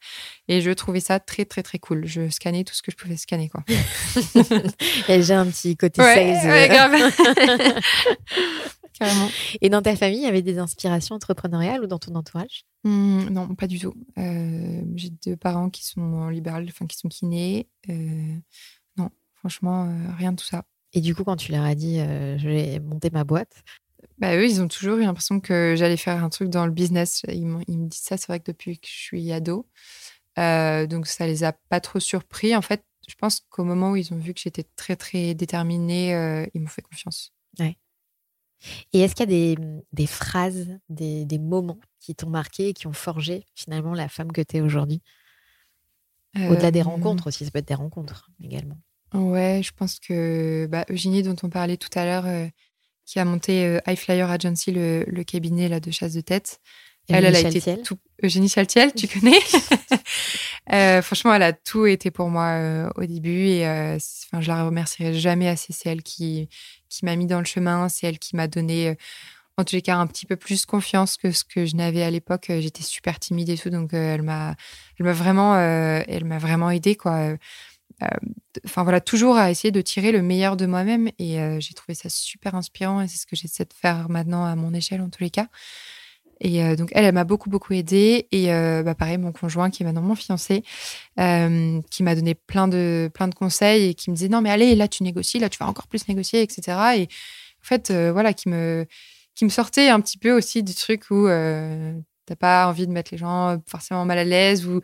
Et je trouvais ça très, très, très cool. Je scannais tout ce que je pouvais scanner, quoi. Et j'ai un petit côté Ouais, sales. ouais, euh. grave. Carrément. Et dans ta famille, il y avait des inspirations entrepreneuriales ou dans ton entourage? Hmm, non, pas du tout. Euh, J'ai deux parents qui sont en libéral, enfin qui sont kinés. Euh, non, franchement, euh, rien de tout ça. Et du coup, quand tu leur as dit euh, je vais monter ma boîte, Bah, eux, ils ont toujours eu l'impression que j'allais faire un truc dans le business. Ils, me disent ça, c'est vrai que depuis que je suis ado. Euh, donc, ça les a pas trop surpris. En fait, je pense qu'au moment où ils ont vu que j'étais très, très déterminée, euh, ils m'ont fait confiance. Et est-ce qu'il y a des, des phrases, des, des moments qui t'ont marqué et qui ont forgé finalement la femme que tu es aujourd'hui? Au-delà des Euh, rencontres aussi, ça peut être des rencontres également. Ouais, je pense que bah, Eugénie, dont on parlait tout à l'heure, qui a monté euh, High Flyer Agency, le, le cabinet là, de chasse de tête, elle, elle a Eugénie été Chaltiel. tout. Eugénie Chaltiel, tu connais? Euh, Franchement, elle a tout été pour moi euh, au début et euh, enfin, je la remercierai jamais assez. C'est elle qui, qui m'a mis dans le chemin, c'est elle qui m'a donné, en tous les cas, un petit peu plus confiance que ce que je n'avais à l'époque. J'étais super timide et tout, donc elle m'a, elle m'a vraiment, elle m'a vraiment aidée quoi. Euh, Enfin voilà, toujours à essayer de tirer le meilleur de moi-même et euh, j'ai trouvé ça super inspirant et c'est ce que j'essaie de faire maintenant à mon échelle en tous les cas. Et euh, donc, elle, elle m'a beaucoup, beaucoup aidée. Et euh, bah, pareil, mon conjoint, qui est maintenant mon fiancé, euh, qui m'a donné plein de, plein de conseils et qui me disait Non, mais allez, là, tu négocies, là, tu vas encore plus négocier, etc. Et en fait, euh, voilà, qui me, qui me sortait un petit peu aussi du truc où t'as pas envie de mettre les gens forcément mal à l'aise ou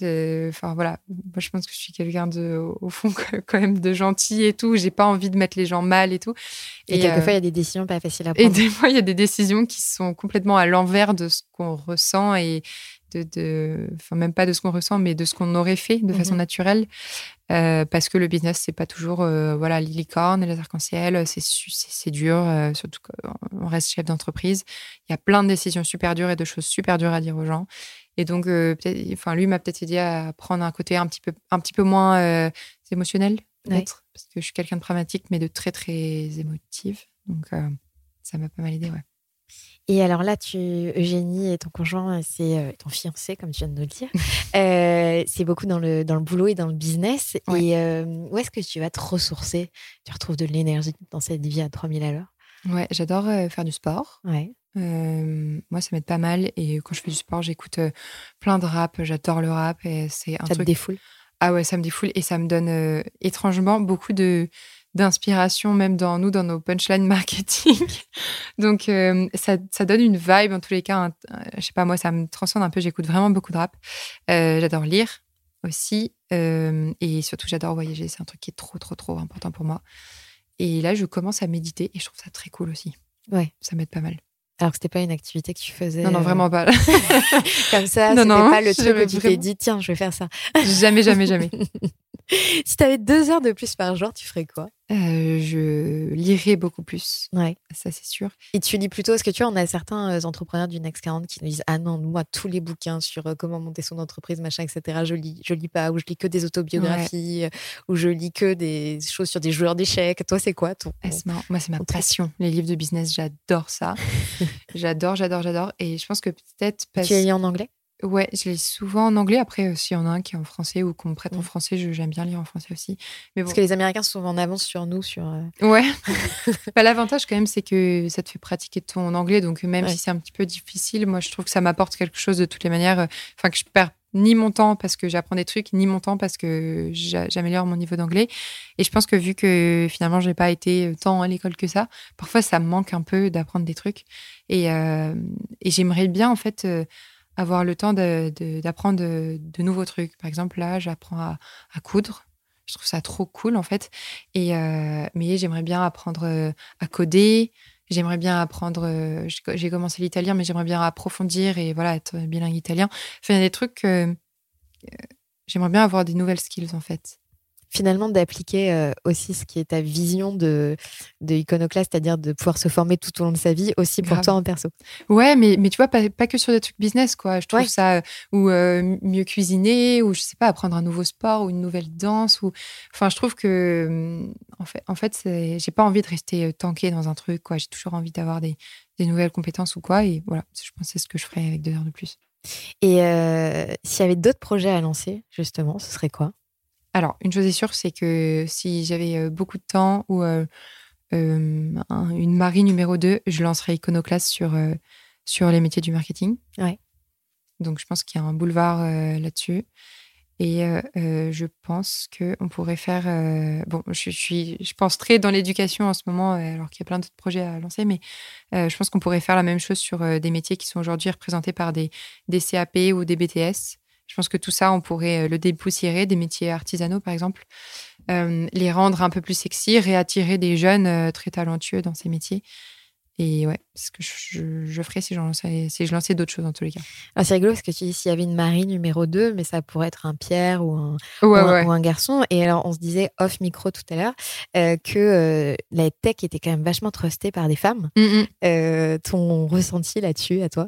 enfin voilà moi je pense que je suis quelqu'un de au fond quand même de gentil et tout j'ai pas envie de mettre les gens mal et tout Et, euh, quelquefois, il y a des décisions pas faciles à et prendre. des fois, il y a des décisions qui sont complètement à l'envers de ce qu'on ressent et de, de, enfin même pas de ce qu'on ressent, mais de ce qu'on aurait fait de façon Mhm. naturelle, Euh, parce que le business c'est pas toujours, euh, voilà, les licornes et les arcs-en-ciel, c'est su- c'est dur, euh, surtout qu'on reste chef d'entreprise. Il y a plein de décisions super dures et de choses super dures à dire aux gens. Et donc, euh, enfin, lui m'a peut-être aidé à prendre un côté un petit peu, un petit peu moins euh, émotionnel, peut-être, parce que je suis quelqu'un de pragmatique, mais de très très émotive. Donc, euh, ça m'a pas mal aidé, ouais. Et alors là, tu, Eugénie et ton conjoint, c'est euh, ton fiancé, comme tu viens de nous le dire. Euh, c'est beaucoup dans le, dans le boulot et dans le business. Ouais. Et euh, où est-ce que tu vas te ressourcer? Tu retrouves de l'énergie dans cette vie à 3000 à l'heure? Ouais, j'adore euh, faire du sport. Ouais. Euh, moi, ça m'aide pas mal. Et quand je fais du sport, j'écoute euh, plein de rap. J'adore le rap. Et c'est un Ça te truc. défoule? Ah ouais, ça me défoule. Et ça me donne euh, étrangement beaucoup de d'inspiration, même dans nous, dans nos punchlines marketing. Donc, euh, ça, ça donne une vibe, en tous les cas. un- un- je sais pas, moi, ça me transcende un peu. J'écoute vraiment beaucoup de rap. Euh, j'adore lire aussi. euh, et surtout, j'adore voyager. C'est un truc qui est trop, trop, trop important pour moi. Et là, je commence à méditer et je trouve ça très cool aussi. Ouais. Ça m'aide pas mal. Alors que c'était pas une activité que tu faisais Non, non, euh, vraiment pas. comme ça. Non, C'était non, pas le truc où tu t'es dit, tiens, je vais faire ça. jamais, jamais, jamais. si tu avais deux heures de plus par jour, tu ferais quoi? Euh, je lirai beaucoup plus. Ouais. Ça, c'est sûr. Et tu lis plutôt, est-ce que tu vois, on a certains entrepreneurs du Next 40 qui nous disent Ah non, moi, tous les bouquins sur euh, comment monter son entreprise, machin, etc., je lis, je lis pas, ou je lis que des autobiographies, ou je lis que des choses sur des joueurs d'échecs. Toi, c'est quoi ton. Ah. Moi, c'est ma passion. Les livres de business, j'adore ça. j'adore, j'adore, j'adore. Et je pense que peut-être parce Tu les lis en anglais? Ouais, je lis souvent en anglais. Après, euh, s'il y en a un qui est en français ou qu'on me prête en français, je- j'aime bien lire en français aussi. Mais bon, Parce que les Américains sont souvent en avance sur nous. sur. euh, ouais. Bah, L'avantage, quand même, c'est que ça te fait pratiquer ton anglais. Donc, même Ouais. si c'est un petit peu difficile, moi, je trouve que ça m'apporte quelque chose de toutes les manières. euh, Enfin, que je perds ni mon temps parce que j'apprends des trucs, ni mon temps parce que j'a- j'améliore mon niveau d'anglais. Et je pense que vu que finalement, je n'ai pas été tant à l'école que ça, parfois, ça me manque un peu d'apprendre des trucs. Et, euh, et j'aimerais bien, en fait, euh, avoir le temps de- de- d'apprendre de, de nouveaux trucs. Par exemple, là, j'apprends à, à coudre. Je trouve ça trop cool, en fait. Et, euh, mais j'aimerais bien apprendre euh, à coder. J'aimerais bien apprendre. euh, j'ai- J'ai commencé l'italien, mais j'aimerais bien approfondir et voilà, être bilingue italien. Enfin, il y a des trucs. que, euh, j'aimerais bien avoir des nouvelles skills, en fait. Finalement, d'appliquer euh, aussi ce qui est ta vision de, de Iconoclast, c'est-à-dire de pouvoir se former tout au long de sa vie, aussi pour Grave. toi en perso? Ouais, mais, mais tu vois, pas, pas que sur des trucs business, quoi. Je trouve Ouais. ça, euh, ou euh, mieux cuisiner, ou je sais pas, apprendre un nouveau sport, ou une nouvelle danse, ou. Enfin, je trouve que, hum, en fait, en fait j'ai pas envie de rester tankée dans un truc, quoi. J'ai toujours envie d'avoir des, des nouvelles compétences ou quoi, et voilà, je pense que c'est ce que je ferais avec deux heures de plus. Et euh, s'il y avait d'autres projets à lancer, justement, ce serait quoi? Alors, une chose est sûre, c'est que si j'avais euh, beaucoup de temps ou euh, un- une Marie numéro 2, je lancerais Iconoclast sur, euh, sur les métiers du marketing. Ouais. Donc, je pense qu'il y a un boulevard euh, là-dessus. Et je pense qu'on pourrait faire. bon, je, suis, je pense très dans l'éducation en ce moment, alors qu'il y a plein d'autres projets à lancer, mais je pense qu'on pourrait faire la même chose sur des métiers qui sont aujourd'hui représentés par des, des CAP ou des BTS. Je pense que tout ça, on pourrait euh, le dépoussiérer, des métiers artisanaux par exemple, euh, les rendre un peu plus sexy, réattirer des jeunes euh, très talentueux dans ces métiers. Et ouais, c'est ce que je, je ferais si, lançais, si je lançais d'autres choses en tous les cas. Alors, c'est rigolo parce que tu dis s'il y avait une Marie numéro 2, mais ça pourrait être un Pierre ou un, Ouais, ou, un, ouais. ou un garçon. Et alors, on se disait off micro tout à l'heure euh, que euh, la tech était quand même vachement trustée par des femmes. Mm, mm. Euh, ton ressenti là-dessus, à toi?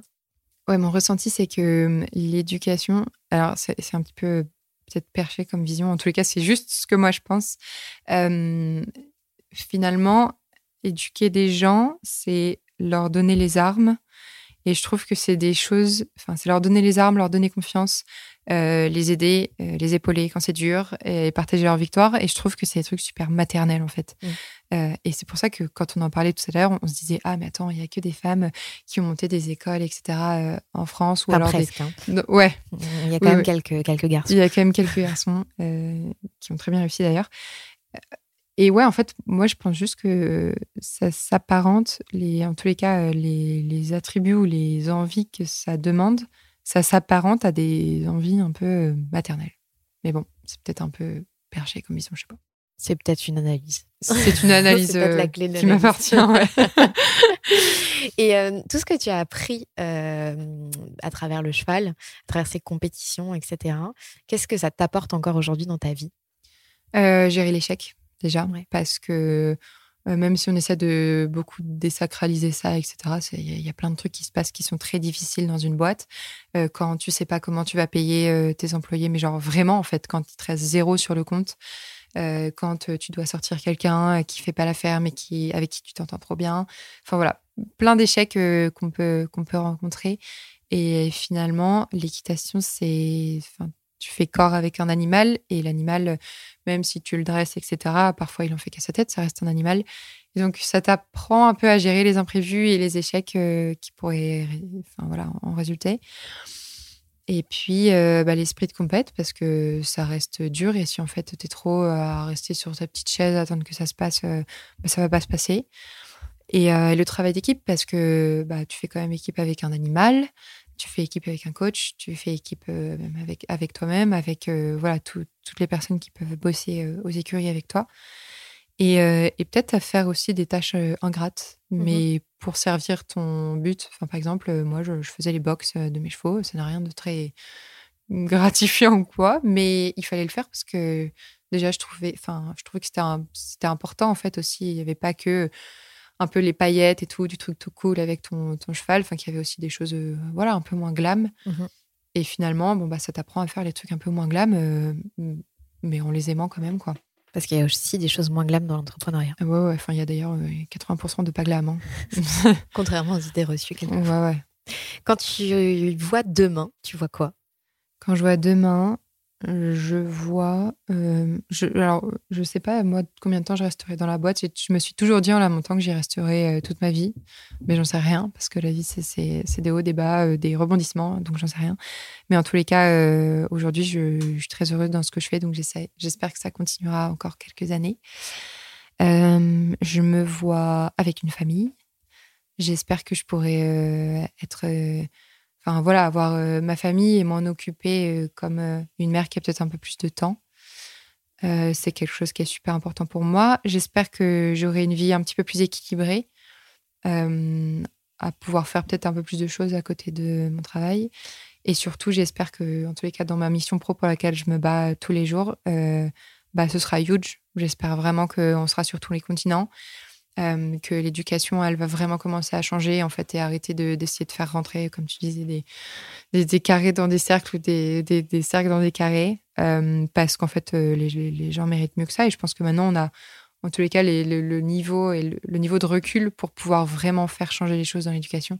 Ouais, mon ressenti, c'est que l'éducation, alors c'est un petit peu peut-être perché comme vision, en tous les cas, c'est juste ce que moi je pense. Finalement, éduquer des gens, c'est leur donner les armes. Et je trouve que c'est des choses, enfin, c'est leur donner les armes, leur donner confiance, les aider, les épauler quand c'est dur et partager leur victoire. Et je trouve que c'est des trucs super maternels, en fait. Mm. Euh, et c'est pour ça que quand on en parlait tout à l'heure, on, on se disait, ah, mais attends, il y a que des femmes qui ont monté des écoles, etc., euh, en France. Ou Pas alors des... presque. hein. No- Ouais, Il y a quand Oui, même oui. quelques, quelques garçons. il y a quand même quelques garçons euh, qui ont très bien réussi d'ailleurs. Et ouais, en fait, moi, je pense juste que ça s'apparente, les, en tous les cas, les, les attributs ou les envies que ça demande, ça s'apparente à des envies un peu maternelles. Mais bon, c'est peut-être un peu perché comme vision, je sais pas. C'est peut-être une analyse. C'est une analyse peut-être la euh, clé qui m'appartient. ouais. Et euh, tout ce que tu as appris euh, à travers le cheval, à travers ces compétitions, etc., qu'est-ce que ça t'apporte encore aujourd'hui dans ta vie? Euh, gérer l'échec, déjà, Ouais. parce que euh, même si on essaie de beaucoup désacraliser ça, etc., il y, a- il y a plein de trucs qui se passent qui sont très difficiles dans une boîte. Euh, quand tu sais pas comment tu vas payer euh, tes employés, mais genre vraiment, en fait, quand il te reste zéro sur le compte, euh, quand euh, tu dois sortir quelqu'un euh, qui fait pas l'affaire mais qui avec qui tu t'entends trop bien. Enfin voilà, plein d'échecs qu'on peut qu'on peut rencontrer. Et finalement, l'équitation, c'est, enfin, tu fais corps avec un animal et l'animal, même si tu le dresses, etc. Parfois, il en fait qu'à sa tête, ça reste un animal. Et donc, ça t'apprend un peu à gérer les imprévus et les échecs qui pourraient, enfin voilà, en résulter. Et puis, euh, bah, l'esprit de compète, parce que ça reste dur. Et si en fait, tu es trop à rester sur ta petite chaise, attendre que ça se passe, euh, bah, ça va pas se passer. Et euh, le travail d'équipe, parce que bah, tu fais quand même équipe avec un animal, tu fais équipe avec un coach, tu fais équipe euh, même avec, avec toi-même, avec euh, voilà, tout- toutes les personnes qui peuvent bosser euh, aux écuries avec toi. Et, euh, et peut-être à faire aussi des tâches euh, ingrates, mais pour servir ton but. Enfin, par exemple, euh, moi, je, je faisais les box de mes chevaux. Ça n'a rien de très gratifiant ou quoi, mais il fallait le faire parce que déjà, je trouvais, enfin, je trouvais que c'était important en fait aussi. Il n'y avait pas que un peu les paillettes et tout, du truc tout cool avec ton, ton cheval. Enfin, qu'il y avait aussi des choses, euh, voilà, un peu moins glam. Mhm. Et finalement, bon, bah, ça t'apprend à faire les trucs un peu moins glam, euh, mais en les aimant quand même, quoi. Parce qu'il y a aussi des choses moins glam dans l'entrepreneuriat. Ah Ouais, ouais, enfin, il y a d'ailleurs euh, 80% de pas glam. hein. Contrairement aux idées reçues. quelquefois. ouais, ouais. Quand tu vois demain, tu vois quoi? Quand je vois demain, je vois. euh, je, alors, je sais pas, moi, combien de temps je resterai dans la boîte. Je me suis toujours dit en la montant que j'y resterai euh, toute ma vie. Mais j'en sais rien, parce que la vie, c'est- des hauts, des bas, euh, des rebondissements, donc j'en sais rien. Mais en tous les cas, euh, aujourd'hui, je, suis très heureuse dans ce que je fais, donc j'espère que ça continuera encore quelques années. Euh, je me vois avec une famille. J'espère que je pourrai euh, être. Voilà, avoir euh, ma famille et m'en occuper euh, comme euh, une mère qui a peut-être un peu plus de temps. C'est quelque chose qui est super important pour moi. J'espère que j'aurai une vie un petit peu plus équilibrée, à pouvoir faire peut-être un peu plus de choses à côté de mon travail. Et surtout, j'espère que, en tous les cas, dans ma mission pro pour laquelle je me bats tous les jours, bah, ce sera huge. J'espère vraiment qu'on sera sur tous les continents, euh, que l'éducation, elle va vraiment commencer à changer, en fait, et arrêter de- d'essayer de, faire rentrer, comme tu disais, des, des, des carrés dans des cercles ou des, des, des cercles dans des carrés, euh, parce qu'en fait, euh, les, gens méritent mieux que ça. Et je pense que maintenant, on a, en tous les cas, les- le, le niveau et le, le niveau de recul pour pouvoir vraiment faire changer les choses dans l'éducation.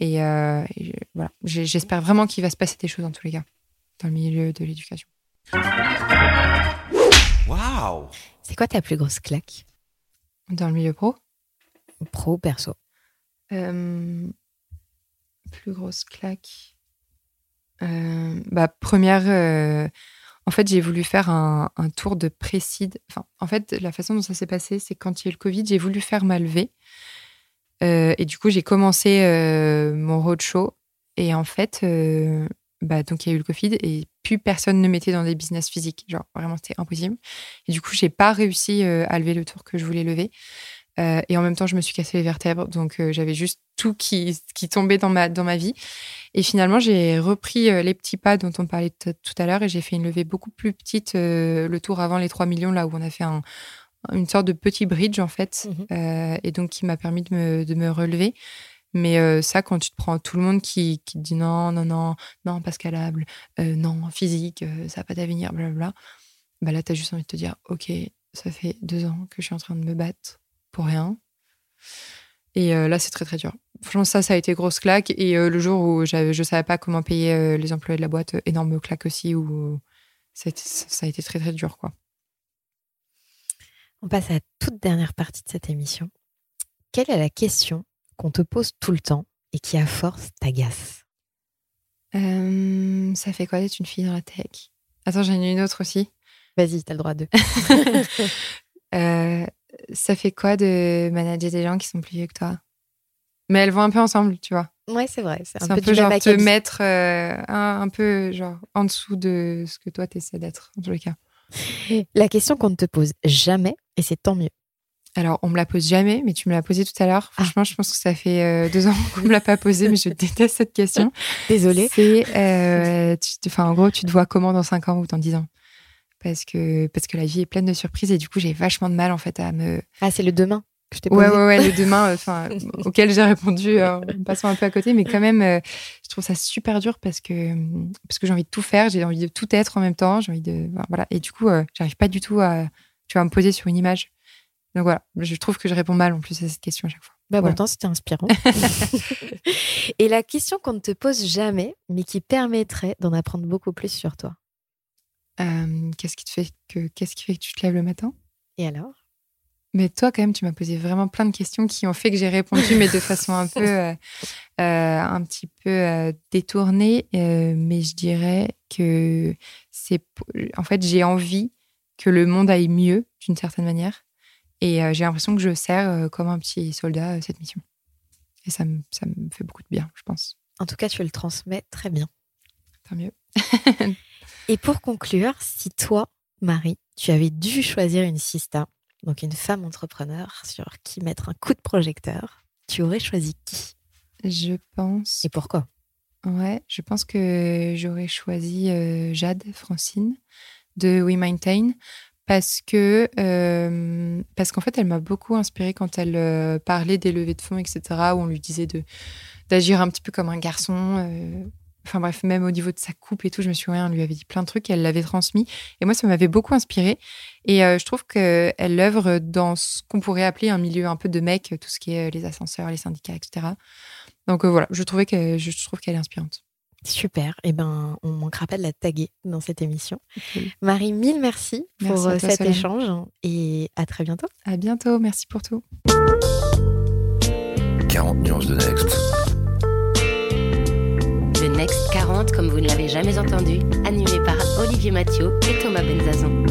Et, euh, et je- voilà, j'espère vraiment qu'il va se passer des choses dans tous les cas, dans le milieu de l'éducation. Waouh C'est quoi ta plus grosse claque? Dans le milieu pro, Pro, perso Euh, plus grosse claque. Euh, bah, première, euh, en fait, j'ai voulu faire un, un tour de précide. Enfin, en fait, la façon dont ça s'est passé, c'est quand il y a eu le Covid, j'ai voulu faire ma levée. Et du coup, j'ai commencé mon roadshow. Et en fait, bah, donc il y a eu le Covid et plus personne ne mettait dans des business physiques. Genre, vraiment, c'était impossible. Et du coup, j'ai pas réussi euh, à lever le tour que je voulais lever. Euh, et en même temps, je me suis cassé les vertèbres. Donc, euh, j'avais juste tout qui, qui tombait dans ma, dans ma vie. Et finalement, j'ai repris les petits pas dont on parlait tout à l'heure et j'ai fait une levée beaucoup plus petite le tour avant les 3 millions, là où on a fait un- une sorte de petit bridge, en fait. Euh, et donc, qui m'a permis de me, de me relever. Mais euh, ça, quand tu te prends tout le monde qui, qui te dit non, non, non, non, pas scalable, euh, non, physique, euh, ça n'a pas d'avenir, blablabla, bah là, tu as juste envie de te dire, OK, ça fait deux ans que je suis en train de me battre pour rien. Et là, c'est très, très dur. Franchement, ça, ça a été grosse claque. Et le jour où je ne savais pas comment payer les employés de la boîte, énorme claque aussi, où ça a été, ça a été très, très dur, quoi. On passe à la toute dernière partie de cette émission. Quelle est la question qu'on te pose tout le temps et qui, à force, t'agace Euh, ça fait quoi d'être une fille dans la tech? Attends, j'en ai une autre aussi. Vas-y, t'as le droit de. Euh, ça fait quoi de manager des gens qui sont plus vieux que toi? Mais elles vont un peu ensemble, tu vois. ouais, c'est vrai. C'est un, peu, peu genre te mettre euh, un, un peu genre en dessous de ce que toi t'essaies d'être, en tous les cas. La question qu'on ne te pose jamais, et c'est tant mieux. Alors, on me la pose jamais, mais tu me l'as posée tout à l'heure. Ah. Franchement, je pense que ça fait euh, deux ans qu'on me l'a pas posée, mais je déteste cette question. Désolée. C'est, euh, enfin, en gros, tu te vois comment dans cinq ans ou dans dix ans? Parce que, parce que la vie est pleine de surprises et du coup, j'ai vachement de mal en fait à me. Ah, c'est le demain. que je t'ai Ouais, posées ouais, ouais, les deux mains, enfin, auxquelles j'ai répondu euh, en passant un peu à côté, mais quand même, euh, je trouve ça super dur parce que parce que j'ai envie de tout faire, j'ai envie de tout être en même temps, j'ai envie de voilà, et du coup, euh, j'arrive pas du tout à tu vas me poser sur une image. Donc voilà, je trouve que je réponds mal en plus à cette question à chaque fois. Bah, Voilà. pourtant, c'était inspirant. Et la question qu'on ne te pose jamais, mais qui permettrait d'en apprendre beaucoup plus sur toi? Euh, qu'est-ce qui te fait que qu'est-ce qui fait que tu te lèves le matin? Et alors? Mais toi, quand même, tu m'as posé vraiment plein de questions qui ont fait que j'ai répondu, mais de façon un peu, euh, euh, un petit peu euh, détournée. Mais je dirais que c'est, en fait, j'ai envie que le monde aille mieux d'une certaine manière, et euh, j'ai l'impression que je sers euh, comme un petit soldat euh, cette mission. Et ça me, ça me fait beaucoup de bien, je pense. En tout cas, tu le transmets très bien. Tant mieux. Et pour conclure, si toi, Marie, tu avais dû choisir une sista, donc une femme entrepreneur sur qui mettre un coup de projecteur, tu aurais choisi qui? Je pense. Et pourquoi? Ouais, je pense que j'aurais choisi euh, Jade Francine de We Maintain euh, parce qu'en fait elle m'a beaucoup inspirée quand elle euh, parlait des levées de fonds etc où on lui disait d'agir un petit peu comme un garçon euh, enfin bref même au niveau de sa coupe et tout je me souviens on lui avait dit plein de trucs et elle l'avait transmis. Et moi ça m'avait beaucoup inspirée. Et je trouve que elle œuvre dans ce qu'on pourrait appeler un milieu un peu de mec tout ce qui est les ascenseurs les syndicats etc donc voilà je trouvais je trouve qu'elle est inspirante Super. Eh ben, on manquera pas de la taguer dans cette émission. Marie, mille merci, Merci pour euh, toi, cet Solène. échange et à très bientôt. À bientôt, merci pour tout. 40 nuances de Next. Le Next 40, comme vous ne l'avez jamais entendu, animé par Olivier Mathieu et Thomas Benzazon.